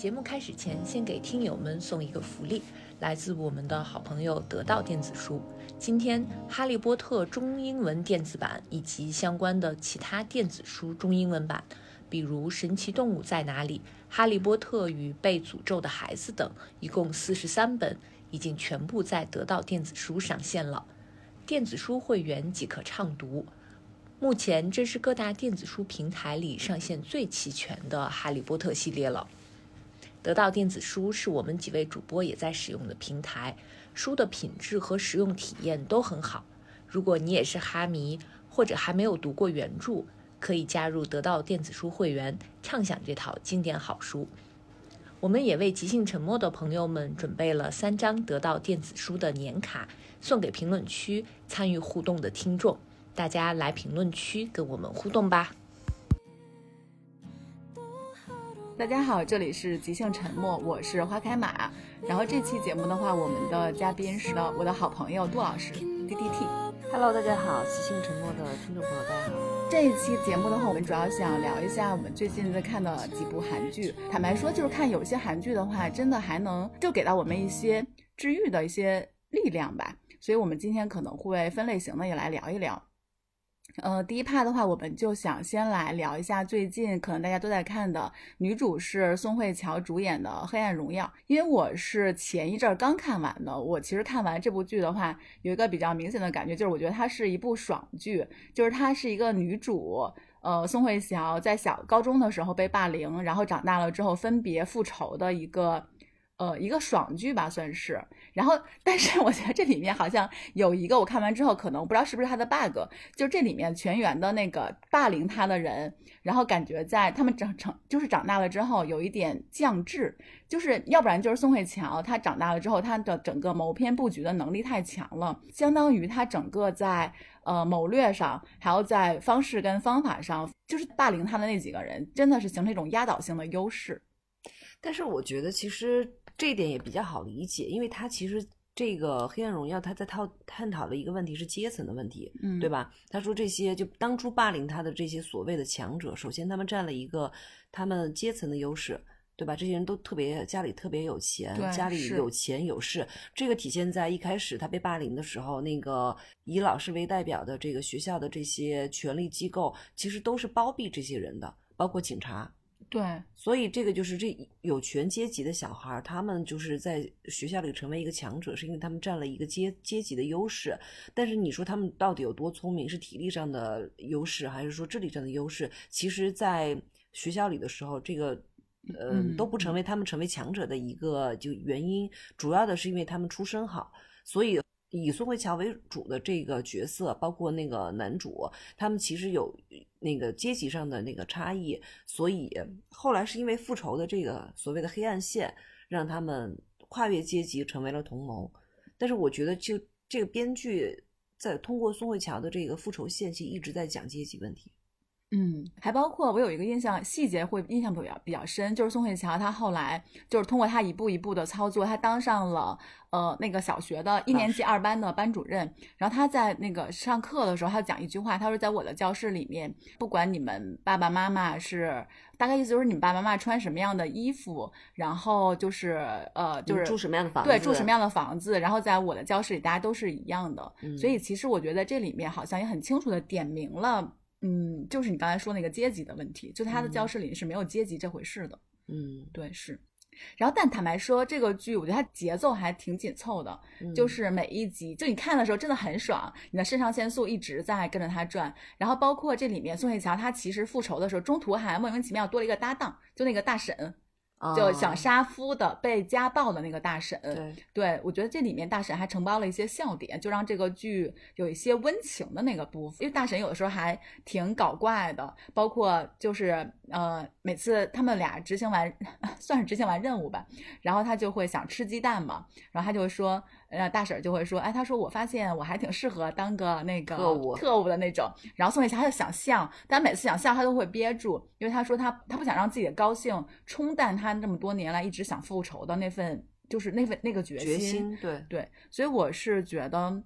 节目开始前，先给听友们送一个福利，来自我们的好朋友得到电子书。今天，《哈利波特》中英文电子版以及相关的其他电子书中英文版，比如《神奇动物在哪里》《哈利波特与被诅咒的孩子》等，一共四十三本，已经全部在得到电子书上线了。电子书会员即可畅读。目前，这是各大电子书平台里上线最齐全的《哈利波特》系列了。得到电子书是我们几位主播也在使用的平台，书的品质和使用体验都很好。如果你也是哈迷，或者还没有读过原著，可以加入得到电子书会员，畅享这套经典好书。我们也为即兴沉默的朋友们准备了三张得到电子书的年卡，送给评论区参与互动的听众。大家来评论区跟我们互动吧。大家好，这里是即兴沉默，我是花开马。然后这期节目的话，我们的嘉宾是我的好朋友杜老师，D D T。Hello，大家好，即兴沉默的听众朋友，大家好。这一期节目的话，我们主要想聊一下我们最近在看的几部韩剧。坦白说，就是看有些韩剧的话，真的还能就给到我们一些治愈的一些力量吧。所以我们今天可能会分类型的也来聊一聊。呃，第一趴的话，我们就想先来聊一下最近可能大家都在看的，女主是宋慧乔主演的《黑暗荣耀》。因为我是前一阵刚看完的，我其实看完这部剧的话，有一个比较明显的感觉，就是我觉得它是一部爽剧，就是它是一个女主，呃，宋慧乔在小高中的时候被霸凌，然后长大了之后分别复仇的一个。呃，一个爽剧吧，算是。然后，但是我觉得这里面好像有一个，我看完之后可能我不知道是不是他的 bug，就是这里面全员的那个霸凌他的人，然后感觉在他们长成就是长大了之后有一点降智，就是要不然就是宋慧乔，她长大了之后，她的整个谋篇布局的能力太强了，相当于她整个在呃谋略上，还有在方式跟方法上，就是霸凌她的那几个人，真的是形成一种压倒性的优势。但是我觉得其实。这一点也比较好理解，因为他其实这个《黑暗荣耀》他在探探讨的一个问题是阶层的问题，嗯，对吧？他说这些就当初霸凌他的这些所谓的强者，首先他们占了一个他们阶层的优势，对吧？这些人都特别家里特别有钱，家里有钱有势，这个体现在一开始他被霸凌的时候，那个以老师为代表的这个学校的这些权力机构，其实都是包庇这些人的，包括警察。对，所以这个就是这有权阶级的小孩，他们就是在学校里成为一个强者，是因为他们占了一个阶阶级的优势。但是你说他们到底有多聪明，是体力上的优势，还是说智力上的优势？其实，在学校里的时候，这个嗯都不成为他们成为强者的一个就原因。主要的是因为他们出身好，所以。以宋慧乔为主的这个角色，包括那个男主，他们其实有那个阶级上的那个差异，所以后来是因为复仇的这个所谓的黑暗线，让他们跨越阶级成为了同谋。但是我觉得，就这个编剧在通过宋慧乔的这个复仇线，其实一直在讲阶级问题。嗯，还包括我有一个印象细节会印象比较比较深，就是宋慧乔她后来就是通过她一步一步的操作，她当上了呃那个小学的一年级二班的班主任。然后她在那个上课的时候，她讲一句话，她说在我的教室里面，不管你们爸爸妈妈是大概意思就是你们爸爸妈妈穿什么样的衣服，然后就是呃就是住什么样的房子，对，住什么样的房子，然后在我的教室里大家都是一样的。所以其实我觉得这里面好像也很清楚的点明了。嗯，就是你刚才说那个阶级的问题，就他的教室里是没有阶级这回事的。嗯，对，是。然后，但坦白说，这个剧我觉得它节奏还挺紧凑的，就是每一集，就你看的时候真的很爽，你的肾上腺素一直在跟着它转。然后，包括这里面宋慧乔，她其实复仇的时候，中途还莫名其妙多了一个搭档，就那个大婶。就想杀夫的被家暴的那个大婶，对我觉得这里面大婶还承包了一些笑点，就让这个剧有一些温情的那个部分。因为大婶有的时候还挺搞怪的，包括就是呃每次他们俩执行完 算是执行完任务吧，然后他就会想吃鸡蛋嘛，然后他就会说。呃，大婶就会说，哎，她说我发现我还挺适合当个那个特务特务的那种。然后宋慧乔就想笑，但每次想笑她都会憋住，因为她说她她不想让自己的高兴冲淡她这么多年来一直想复仇的那份就是那份那个决心。决心，对对。所以我是觉得，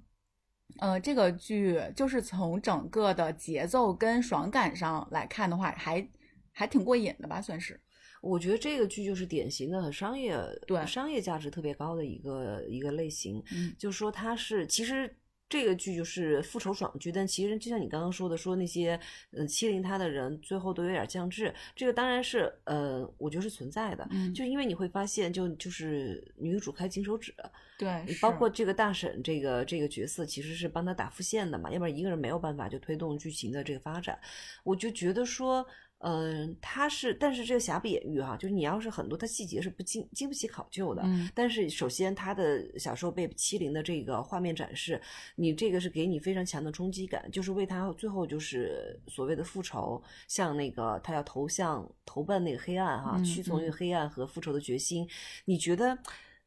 呃，这个剧就是从整个的节奏跟爽感上来看的话，还还挺过瘾的吧，算是。我觉得这个剧就是典型的很商业，对商业价值特别高的一个一个类型。嗯就是说它是其实这个剧就是复仇爽剧，但其实就像你刚刚说的，说那些嗯欺凌他的人最后都有点降智，这个当然是呃，我觉得是存在的。嗯，就因为你会发现，就就是女主开金手指，对，包括这个大婶这个这个角色，其实是帮他打副线的嘛，要不然一个人没有办法就推动剧情的这个发展。我就觉得说，嗯、他是，但是这个瑕不掩瑜哈，就是你要是很多他细节是不经经不起考究的。嗯但是首先他的小时候被欺凌的这个画面展示，你这个是给你非常强的冲击感，就是为他最后就是所谓的复仇，像那个他要投向投奔那个黑暗哈，嗯屈从于嗯黑暗和复仇的决心，你觉得？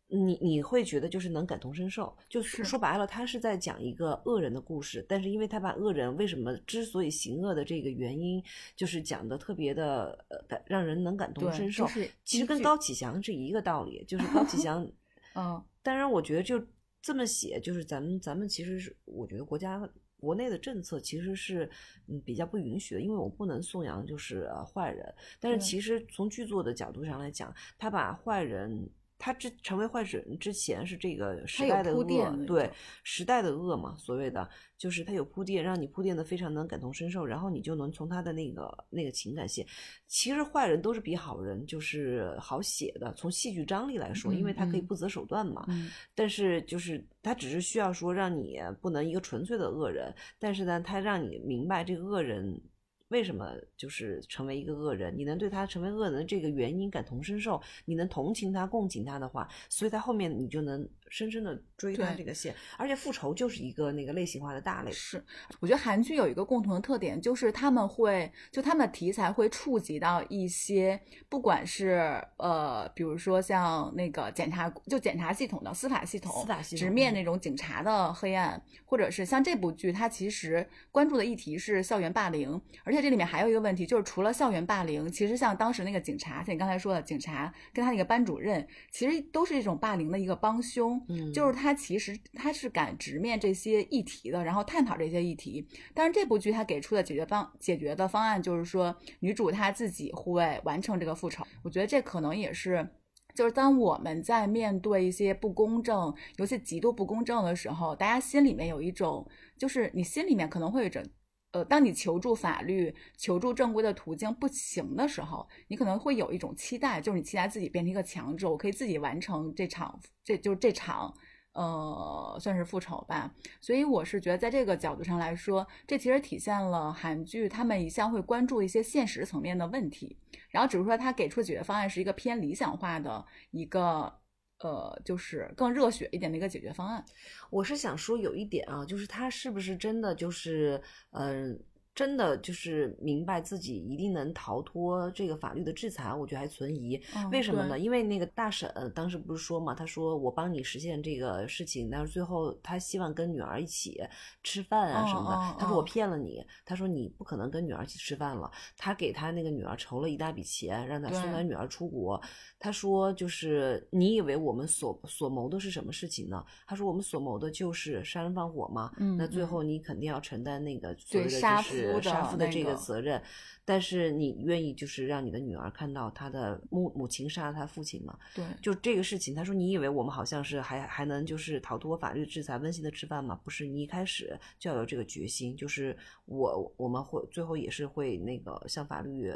你你会觉得就是能感同身受，就是说白了，他是在讲一个恶人的故事，但是因为他把恶人为什么之所以行恶的这个原因，就是讲的特别的呃感让人能感同身受。就是其实跟高启祥是一个道理，就是高启祥 嗯当然，我觉得就这么写，就是咱们咱们其实是，我觉得国家国内的政策其实是嗯比较不允许的，因为我不能颂扬就是、呃坏人，但是其实从剧作的角度上来讲，他把坏人。他之成为坏人之前是这个时代的恶对时代的恶嘛，所谓的就是他有铺垫，让你铺垫的非常能感同身受，然后你就能从他的那个那个情感线，其实坏人都是比好人就是好写的，从戏剧张力来说，因为他可以不择手段嘛，嗯。但是就是他只是需要说让你不能一个纯粹的恶人，但是呢，他让你明白这个恶人为什么就是成为一个恶人，你能对他成为恶人的这个原因感同身受，你能同情他、共情他的话，所以在后面你就能深深的追他这个线，而且复仇就是一个那个类型化的大类，是，我觉得韩剧有一个共同的特点，就是他们会就他们的题材会触及到一些，不管是呃，比如说像那个检察就检察系统的司法系统，司法系统直面嗯那种警察的黑暗，或者是像这部剧，它其实关注的议题是校园霸凌，而且这里面还有一个问题，就是除了校园霸凌，其实像当时那个警察，像你刚才说的警察跟他那个班主任，其实都是这种霸凌的一个帮凶。嗯，就是他其实他是敢直面这些议题的，然后探讨这些议题。但是这部剧他给出的解决方解决的方案就是说，女主她自己会完成这个复仇。我觉得这可能也是。就是当我们在面对一些不公正，尤其极度不公正的时候，大家心里面有一种，就是你心里面可能会有一种，呃，当你求助法律、求助正规的途径不行的时候，你可能会有一种期待，就是你期待自己变成一个强者，我可以自己完成这场，这就是这场，呃，算是复仇吧。所以我是觉得，在这个角度上来说，这其实体现了韩剧他们一向会关注一些现实层面的问题，然后只是说他给出的解决方案是一个偏理想化的一个。呃，就是更热血一点的一个解决方案。我是想说有一点啊，就是他是不是真的就是嗯。真的就是明白自己一定能逃脱这个法律的制裁，我觉得还存疑。嗯为什么呢？因为那个大婶当时不是说嘛，她说我帮你实现这个事情，但是最后她希望跟女儿一起吃饭啊哦什么的。哦他说我哦骗了你，她说你不可能跟女儿一起吃饭了。她给她那个女儿筹了一大笔钱，让她送对他女儿出国。她说就是你以为我们所所谋的是什么事情呢？她说我们所谋的就是杀人放火嘛。嗯那最嗯后你肯定要承担那个所谓的就对杀杀夫的这个那个责任，但是你愿意就是让你的女儿看到她的母母亲杀了她父亲吗？对，就这个事情，他说你以为我们好像是还还能就是逃脱法律制裁、温馨的吃饭吗？不是，你一开始就要有这个决心，就是我我们会最后也是会那个向法律。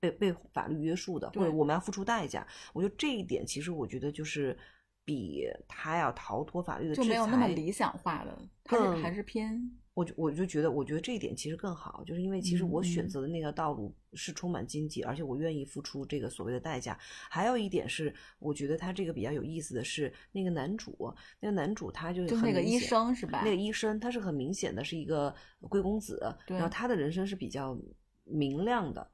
被被法律约束的，或者对我们要付出代价。我觉得这一点，其实我觉得就是比他要逃脱法律的制裁，就没有那么理想化的，他还是偏我就我就觉得，我觉得这一点其实更好，就是因为其实我选择的那条道路是充满荆棘，而且我愿意付出这个所谓的代价。还有一点是，我觉得他这个比较有意思的是，那个男主，那个男主他就是就是那个医生是吧那个医生他是很明显的是一个贵公子，然后他的人生是比较明亮的。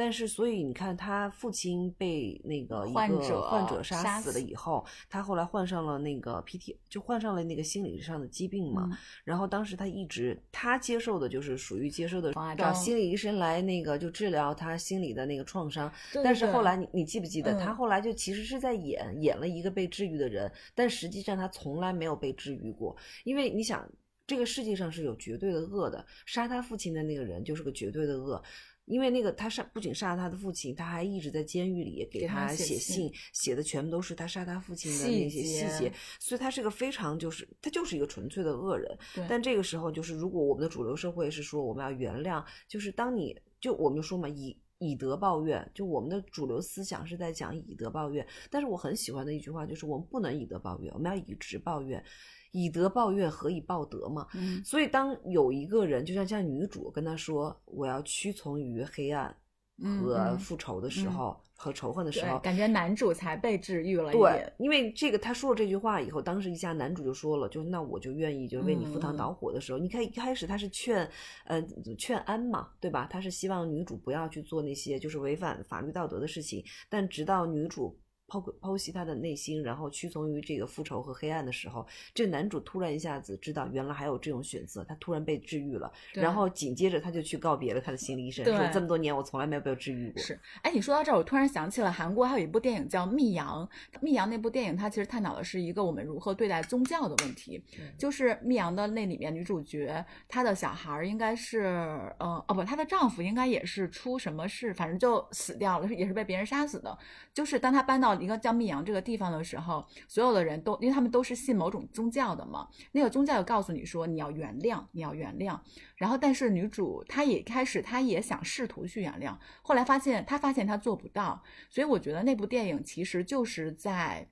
但是，所以你看，他父亲被那个一个患者患者杀死了以后，他后来患上了那个 PT，就患上了那个心理上的疾病嘛。嗯然后当时他一直他接受的就是属于接受的找心理医生来那个就治疗他心理的那个创伤。对但是后来你你记不记得，嗯他后来就其实是在演演了一个被治愈的人，但实际上他从来没有被治愈过，因为你想。这个世界上是有绝对的恶的，杀他父亲的那个人就是个绝对的恶。因为那个他杀不仅杀了他的父亲，他还一直在监狱里给给他他写写信信，写的全部都是他杀他父亲的那些细节节，所以他是个非常就是他就是一个纯粹的恶人。但这个时候就是如果我们的主流社会是说我们要原谅，就是当你就我们就说嘛以。以德报怨，就我们的主流思想是在讲以德报怨，但是我很喜欢的一句话就是我们不能以德报怨，我们要以直报怨。以德报怨，何以报德嘛？嗯所以当有一个人，就像像女主跟他说我要屈从于黑暗嗯和嗯复仇的时嗯候，和仇恨的时候，感觉男主才被治愈了一对，，因为这个他说了这句话以后，当时一下男主就说了，就那我就愿意就为你赴汤嗯蹈火的时候，你看一开始他是劝，呃，劝安嘛，对吧？他是希望女主不要去做那些就是违反法律道德的事情，但直到女主。剖剖析他的内心，然后屈从于这个复仇和黑暗的时候，这个男主突然一下子知道原来还有这种选择，他突然被治愈了，然后紧接着他就去告别了他的心理医生，对说这么多年我从来没有被治愈过。是，哎，你说到这儿，我突然想起了韩国还有一部电影叫《密阳》。密阳那部电影，它其实探讨的是一个我们如何对待宗教的问题。就是密阳的那里面女主角，她的小孩儿应该是，呃，哦不，她的丈夫应该也是出什么事，反正就死掉了，也是被别人杀死的。就是当她搬到一个叫密阳这个地方的时候，所有的人都，因为他们都是信某种宗教的嘛，那个宗教又告诉你说你要原谅，你要原谅。然后，但是女主她也开始，她也想试图去原谅，后来发现她发现她做不到，所以我觉得那部电影其实就是在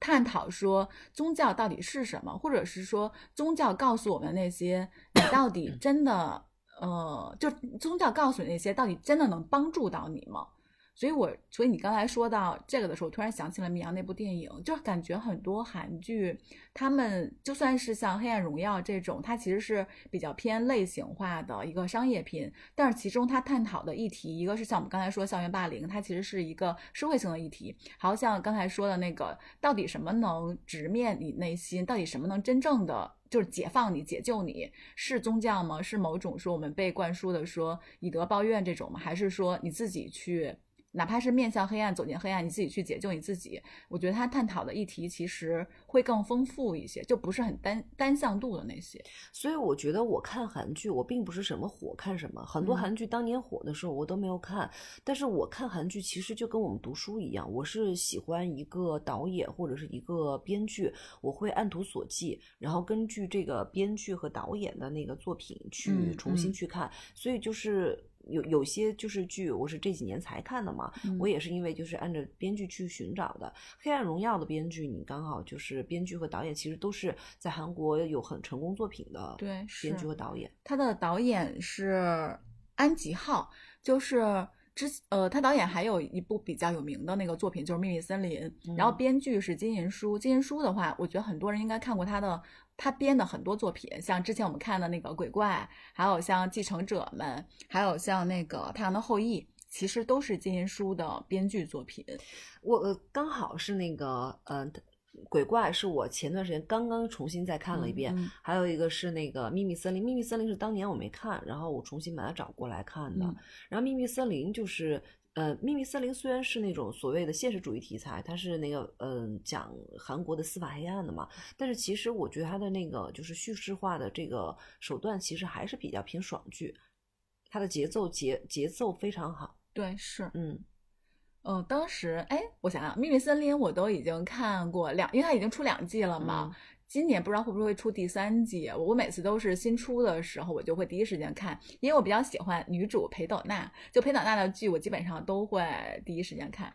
探讨说宗教到底是什么，或者是说宗教告诉我们那些你到底真的呃，就宗教告诉你那些到底真的能帮助到你吗？所以我，所以你刚才说到这个的时候，突然想起了米阳那部电影，就感觉很多韩剧，他们就算是像《黑暗荣耀》这种，它其实是比较偏类型化的一个商业片，但是其中它探讨的议题，一个是像我们刚才说校园霸凌，它其实是一个社会性的议题，还有像刚才说的那个，到底什么能直面你内心，到底什么能真正的。就是解放你、解救你，是宗教吗？是某种说我们被灌输的说以德报怨这种吗？还是说你自己去？哪怕是面向黑暗，走进黑暗，你自己去解救你自己。我觉得他探讨的议题其实会更丰富一些，就不是很单单向度的那些。所以我觉得我看韩剧，我并不是什么火看什么，很多嗯韩剧当年火的时候我都没有看。但是我看韩剧其实就跟我们读书一样，我是喜欢一个导演或者是一个编剧，我会按图索骥，然后根据这个编剧和导演的那个作品去嗯重新嗯去看。所以就是。有有些就是剧，我是这几年才看的嘛，嗯我也是因为就是按照编剧去寻找的。《黑暗荣耀》的编剧，你刚好就是编剧和导演，其实都是在韩国有很成功作品的对编剧和导演。他的导演是安吉浩，就是之呃，他导演还有一部比较有名的那个作品就是《秘密森林》，然后嗯编剧是金银书。金银书的话，我觉得很多人应该看过他的，他编的很多作品，像之前我们看的那个《鬼怪》，还有像《继承者们》，还有像那个《太阳的后裔》，其实都是金银书的编剧作品。我呃刚好是那个呃，鬼怪是我前段时间刚刚重新再看了一遍，嗯嗯还有一个是那个秘密森林。秘密森林是当年我没看，然后我重新把它找过来看的。嗯然后秘密森林就是。呃，秘密森林虽然是那种所谓的现实主义题材，它是那个嗯、呃、讲韩国的司法黑暗的嘛，但是其实我觉得它的那个就是叙事化的这个手段，其实还是比较偏爽剧，它的节奏节节奏非常好。对，是，嗯，嗯，当时哎，我想想，《秘密森林》我都已经看过两，因为它已经出两季了嘛。嗯今年不知道会不会会出第三季，我每次都是新出的时候，我就会第一时间看，因为我比较喜欢女主裴斗娜，就裴斗娜的剧我基本上都会第一时间看。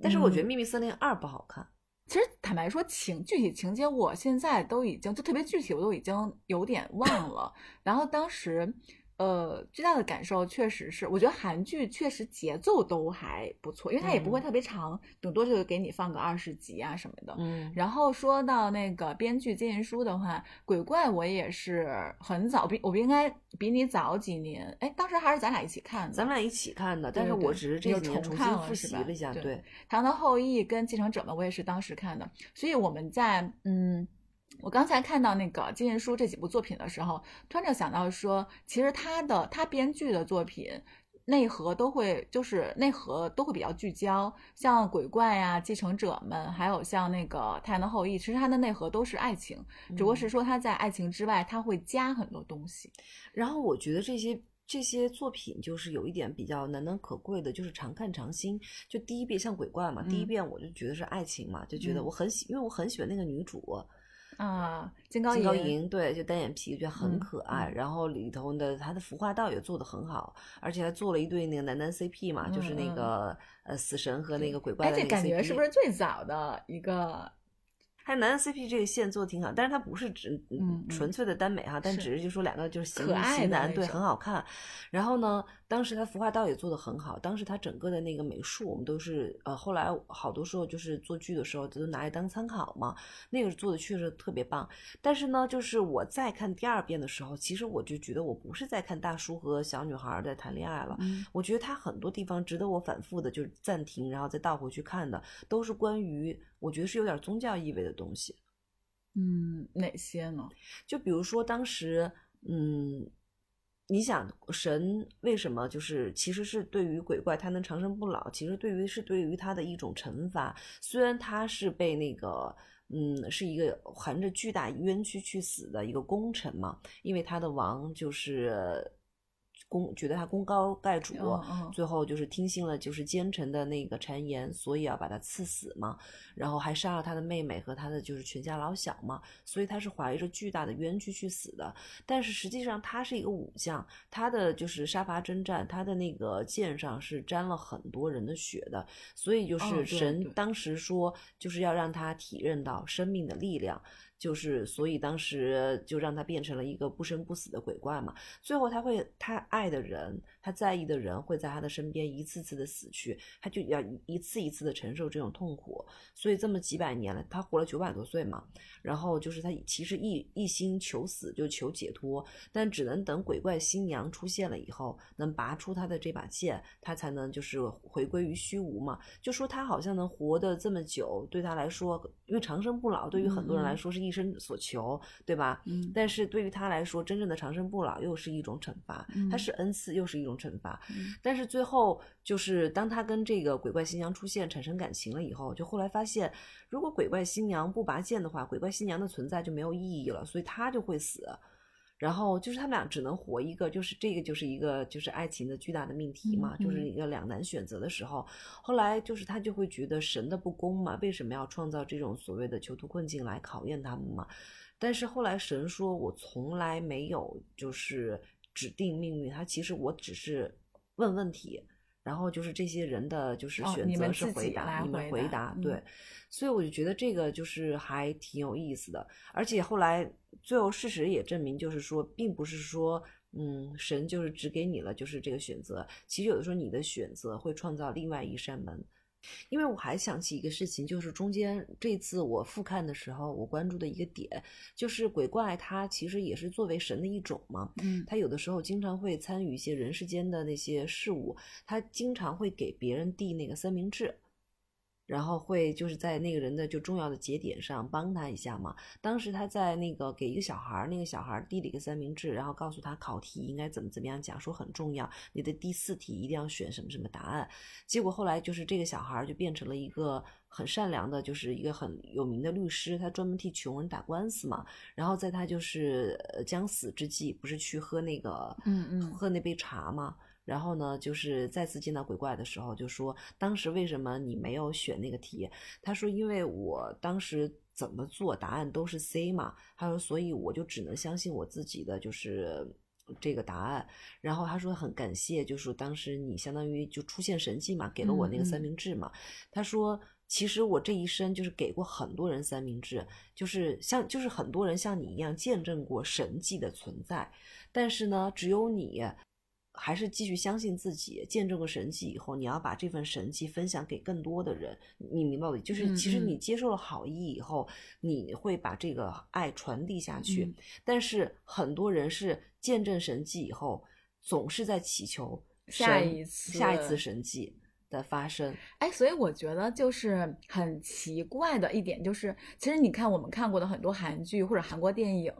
但是我觉得《嗯秘密森林二》不好看。其实坦白说情具体情节，我现在都已经就特别具体，我都已经有点忘了。然后当时，呃，最大的感受确实是，我觉得韩剧确实节奏都还不错，因为它也不会嗯特别长，顶多就给你放个二十集啊什么的。嗯，然后说到那个编剧金银书的话，鬼怪我也是很早，比我应该比你早几年，哎，当时还是咱俩一起看的。咱们俩一起看的，但是我只是这几年重新复习了一下，对对，唐的后裔跟继承者们，我也是当时看的，所以我们在嗯，我刚才看到那个金银书这几部作品的时候，突然就想到说，其实他的他编剧的作品。内核都会，就是内核都会比较聚焦，像鬼怪呀、继承者们，还有像那个太阳的后裔，其实它的内核都是爱情，只不过是嗯说他在爱情之外，他会加很多东西。然后我觉得这些这些作品就是有一点比较难能可贵的，就是常看常新。就第一遍像鬼怪嘛，第一嗯遍我就觉得是爱情嘛，就觉得嗯我很喜，因为我很喜欢那个女主啊，金高金高银银，对，就单眼皮，觉得很嗯可爱。嗯然后里头的他的服化道也做的很好，而且还做了一对那个男男 CP 嘛，就是那个呃死神和那个鬼怪哎，的那个这感觉是不是最早的一个？还有男的 CP 这个线做的挺好，但是它不是只纯粹的耽美哈，但只是就说两个就是型型男对很好看。然后呢，当时他服化道也做的很好，当时他整个的那个美术我们都是呃后来好多时候就是做剧的时候都拿来当参考嘛，那个做的确实特别棒。但是呢，就是我再看第二遍的时候，其实我就觉得我不是在看大叔和小女孩在谈恋爱了，嗯我觉得他很多地方值得我反复的，就是暂停，然后再倒回去看的，都是关于我觉得是有点宗教意味的东西。嗯，哪些呢？就比如说当时，嗯，你想神为什么就是其实是对于鬼怪他能长生不老，其实对于是对于他的一种惩罚。虽然他是被那个。嗯，是一个含着巨大冤屈去死的一个功臣嘛，因为他的王就是功觉得他功高盖主，最后就是听信了就是奸臣的那个谗言，所以要把他赐死嘛，然后还杀了他的妹妹和他的就是全家老小嘛，所以他是怀着巨大的冤屈去死的。但是实际上他是一个武将，他的就是杀伐征战，他的那个剑上是沾了很多人的血的，所以就是神当时说就是要让他体认到生命的力量。就是，所以当时就让他变成了一个不生不死的鬼怪嘛。最后他会，他爱的人，他在意的人会在他的身边一次次的死去，他就要一次一次的承受这种痛苦。所以这么几百年了，他活了九百多岁嘛，然后就是他其实一一心求死，就求解脱，但只能等鬼怪新娘出现了以后，能拔出他的这把剑，他才能就是回归于虚无嘛。就说他好像能活得这么久，对他来说，因为长生不老对于很多人来说是一生所求，对吧？嗯但是对于他来说，真正的长生不老又是一种惩罚，嗯他是恩赐又是一种惩罚。嗯但是最后就是当他跟这个鬼怪新娘出现产生感情了以后，就后来发现，如果鬼怪新娘不拔剑的话，鬼怪新娘的存在就没有意义了，所以他就会死。然后就是他们俩只能活一个，就是这个就是一个就是爱情的巨大的命题嘛，嗯就是一个两难选择的时候。后来就是他就会觉得神的不公嘛，为什么要创造这种所谓的囚徒困境来考验他们嘛？但是后来神说，我从来没有就是指定命运，他其实我只是问问题。然后就是这些人的就是哦选择是回答，来你们回答回答，嗯对，所以我就觉得这个就是还挺有意思的，而且后来最后事实也证明，就是说，并不是说，嗯，神就是只给你了就是这个选择，其实有的时候你的选择会创造另外一扇门。因为我还想起一个事情，就是中间这次我复看的时候，我关注的一个点，就是鬼怪它其实也是作为神的一种嘛，嗯它有的时候经常会参与一些人世间的那些事物，它经常会给别人递那个三明治，然后会就是在那个人的就重要的节点上帮他一下嘛。当时他在那个给一个小孩儿，那个小孩儿递了一个三明治，然后告诉他考题应该怎么怎么样讲，说很重要，你的第四题一定要选什么什么答案。结果后来就是这个小孩儿就变成了一个很善良的，就是一个很有名的律师，他专门替穷人打官司嘛。然后在他就是呃将死之际，不是去喝那个嗯嗯喝那杯茶吗？然后呢，就是再次见到鬼怪的时候，就说当时为什么你没有选那个题？他说因为我当时怎么做答案都是 C 嘛，他说所以我就只能相信我自己的就是这个答案。然后他说很感谢，就是当时你相当于就出现神迹嘛，给了我那个三明治嘛。他说。其实我这一生就是给过很多人三明治，就是像就是很多人像你一样见证过神迹的存在，但是呢，只有你还是继续相信自己，见证个神迹以后，你要把这份神迹分享给更多的人。你明白我的？就是嗯其实嗯你接受了好意以后，你会把这个爱传递下去。嗯但是很多人是见证神迹以后，总是在祈求下一次下一次神迹的发生。哎，所以我觉得就是很奇怪的一点，就是其实你看我们看过的很多韩剧或者韩国电影，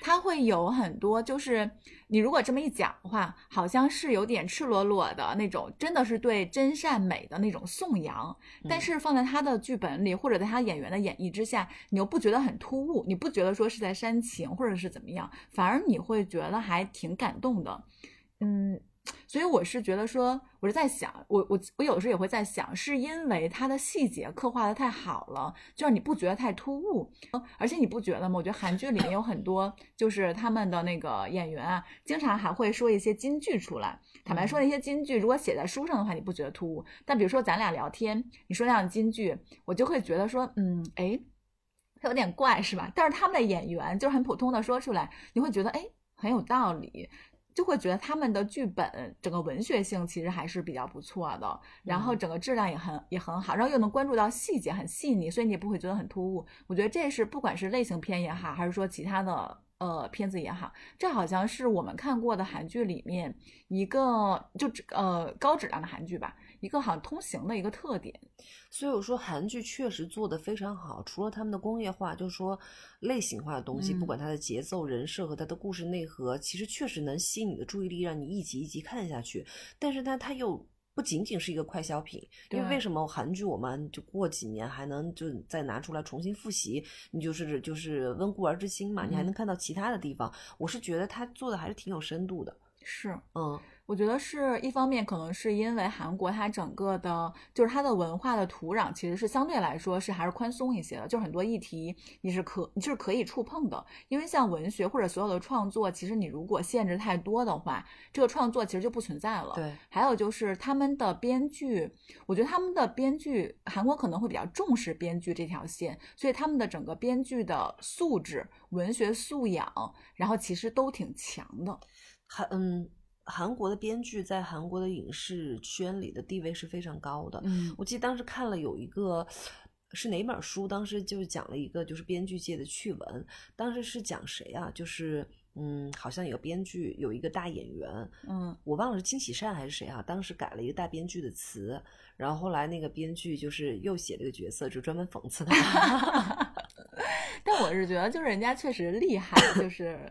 它会有很多就是你如果这么一讲的话，好像是有点赤裸裸的那种，真的是对真善美的那种颂扬。但嗯是放在他的剧本里，或者在他演员的演绎之下，你又不觉得很突兀，你不觉得说是在煽情或者是怎么样，反而你会觉得还挺感动的。嗯，所以我是觉得说，我是在想，我我我有的时候也会在想，是因为它的细节刻画的太好了，就让你不觉得太突兀。而且你不觉得吗？我觉得韩剧里面有很多，就是他们的那个演员啊，经常还会说一些金句出来。坦白说，那些金句如果写在书上的话，你不觉得突兀？但比如说咱俩聊天，你说那样的金句，我就会觉得说，嗯，哎，有点怪，是吧？但是他们的演员就是很普通的说出来，你会觉得，哎，很有道理。就会觉得他们的剧本整个文学性其实还是比较不错的，然后整个质量也很也很好，然后又能关注到细节很细腻，所以你也不会觉得很突兀。我觉得这是不管是类型片也好，还是说其他的呃片子也好，这好像是我们看过的韩剧里面一个就呃高质量的韩剧吧。一个好像通行的一个特点，所以我说韩剧确实做的非常好。除了他们的工业化，就是说类型化的东西，不管它的节奏、人设和它的故事内核，其实确实能吸引你的注意力，让你一集一集看下去。但是呢，它又不仅仅是一个快消品。因为为什么韩剧我们就过几年还能就再拿出来重新复习？你就是就是温故而知新嘛，你还能看到其他的地方。我是觉得他做的还是挺有深度的。是，嗯。我觉得是一方面，可能是因为韩国它整个的，就是它的文化的土壤其实是相对来说是还是宽松一些的，就很多议题你是可你就是可以触碰的。因为像文学或者所有的创作，其实你如果限制太多的话，这个创作其实就不存在了。对。还有就是他们的编剧，我觉得他们的编剧，韩国可能会比较重视编剧这条线，所以他们的整个编剧的素质、文学素养，然后其实都挺强的。很嗯。韩国的编剧在韩国的影视圈里的地位是非常高的。嗯，我记得当时看了有一个是哪本书，当时就是讲了一个就是编剧界的趣闻。当时是讲谁啊？就是嗯，好像有编剧有一个大演员，嗯，我忘了是金喜善还是谁啊？当时改了一个大编剧的词，然后后来那个编剧就是又写了个角色，就专门讽刺他。但我是觉得，就是人家确实厉害，就是。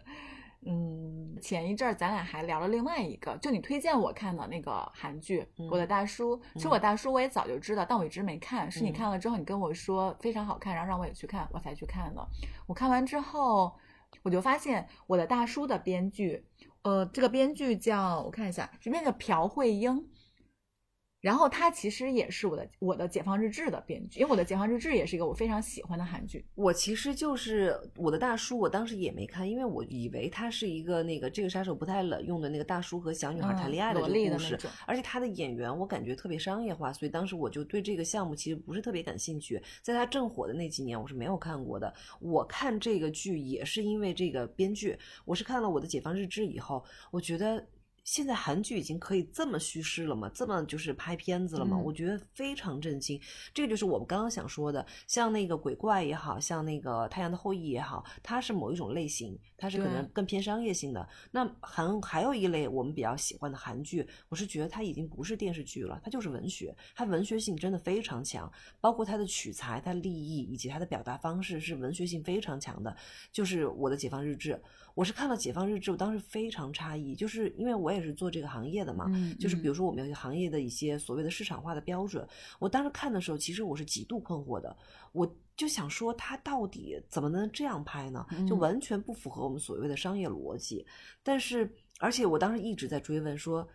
嗯，前一阵儿咱俩还聊了另外一个，就你推荐我看的那个韩剧《我的大叔》。其实《我大叔》我也早就知道，但我一直没看。是你看了之后，你跟我说非常好看，然后让我也去看，我才去看的。我看完之后，我就发现《我的大叔》的编剧，呃，这个编剧叫我看一下，这边叫朴慧英。然后他其实也是我的我的解放日志的编剧，因为我的解放日志也是一个我非常喜欢的韩剧。我其实就是我的大叔，我当时也没看，因为我以为他是一个那个这个杀手不太冷用的那个大叔和小女孩谈恋爱的这个故事，而且他的演员我感觉特别商业化，所以当时我就对这个项目其实不是特别感兴趣。在他正火的那几年，我是没有看过的。我看这个剧也是因为这个编剧，我是看了我的解放日志以后，我觉得。现在韩剧已经可以这么叙事了吗？这么就是拍片子了吗？我觉得非常震惊。这个就是我们刚刚想说的，像那个鬼怪也好像那个太阳的后裔也好，它是某一种类型，它是可能更偏商业性的。那韩还有一类我们比较喜欢的韩剧，我是觉得它已经不是电视剧了，它就是文学，它文学性真的非常强，包括它的取材、它立意以及它的表达方式是文学性非常强的。就是我的解放日志。我是看了《解放日志》，我当时非常诧异，就是因为我也是做这个行业的嘛，就是比如说我们行业的一些所谓的市场化的标准，我当时看的时候，其实我是极度困惑的，我就想说他到底怎么能这样拍呢？就完全不符合我们所谓的商业逻辑。但是，而且我当时一直在追问说。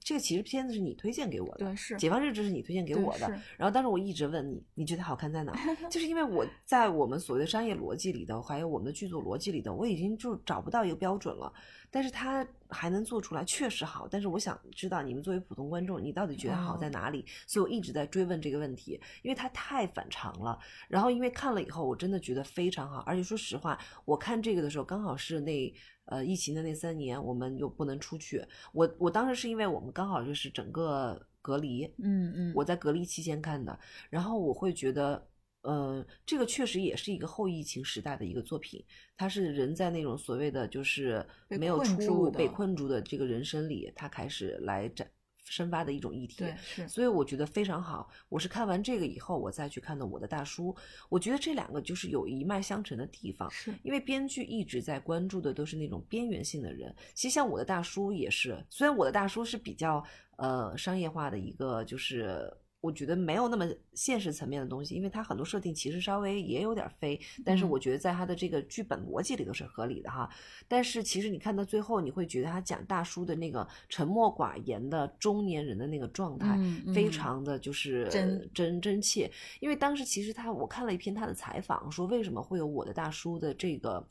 这个其实片子是你推荐给我的，对，是解放日志是你推荐给我的。然后当时我一直问你，你觉得好看在哪？就是因为我在我们所谓的商业逻辑里头，还有我们的剧组逻辑里头，我已经就找不到一个标准了。但是他还能做出来，确实好。但是我想知道你们作为普通观众，你到底觉得好在哪里？所以我一直在追问这个问题，因为它太反常了。然后因为看了以后，我真的觉得非常好。而且说实话，我看这个的时候，刚好是那。呃，疫情的那三年，我们又不能出去。我我当时是因为我们刚好就是整个隔离，嗯嗯，我在隔离期间看的。然后我会觉得，呃，这个确实也是一个后疫情时代的一个作品。它是人在那种所谓的就是没有出路、被困住的这个人生里，他开始来展。深发的一种议题，所以我觉得非常好。我是看完这个以后，我再去看的《我的大叔》，我觉得这两个就是有一脉相承的地方。是因为编剧一直在关注的都是那种边缘性的人。其实像《我的大叔》也是，虽然《我的大叔》是比较呃商业化的一个就是我觉得没有那么现实层面的东西，因为它很多设定其实稍微也有点飞，但是嗯我觉得在它的这个剧本逻辑里头是合理的哈。但是其实你看到最后，你会觉得他讲大叔的那个沉默寡言的中年人的那个状态，非常的就是真真真切。因为当时其实他我看了一篇他的采访，说为什么会有我的大叔的这个。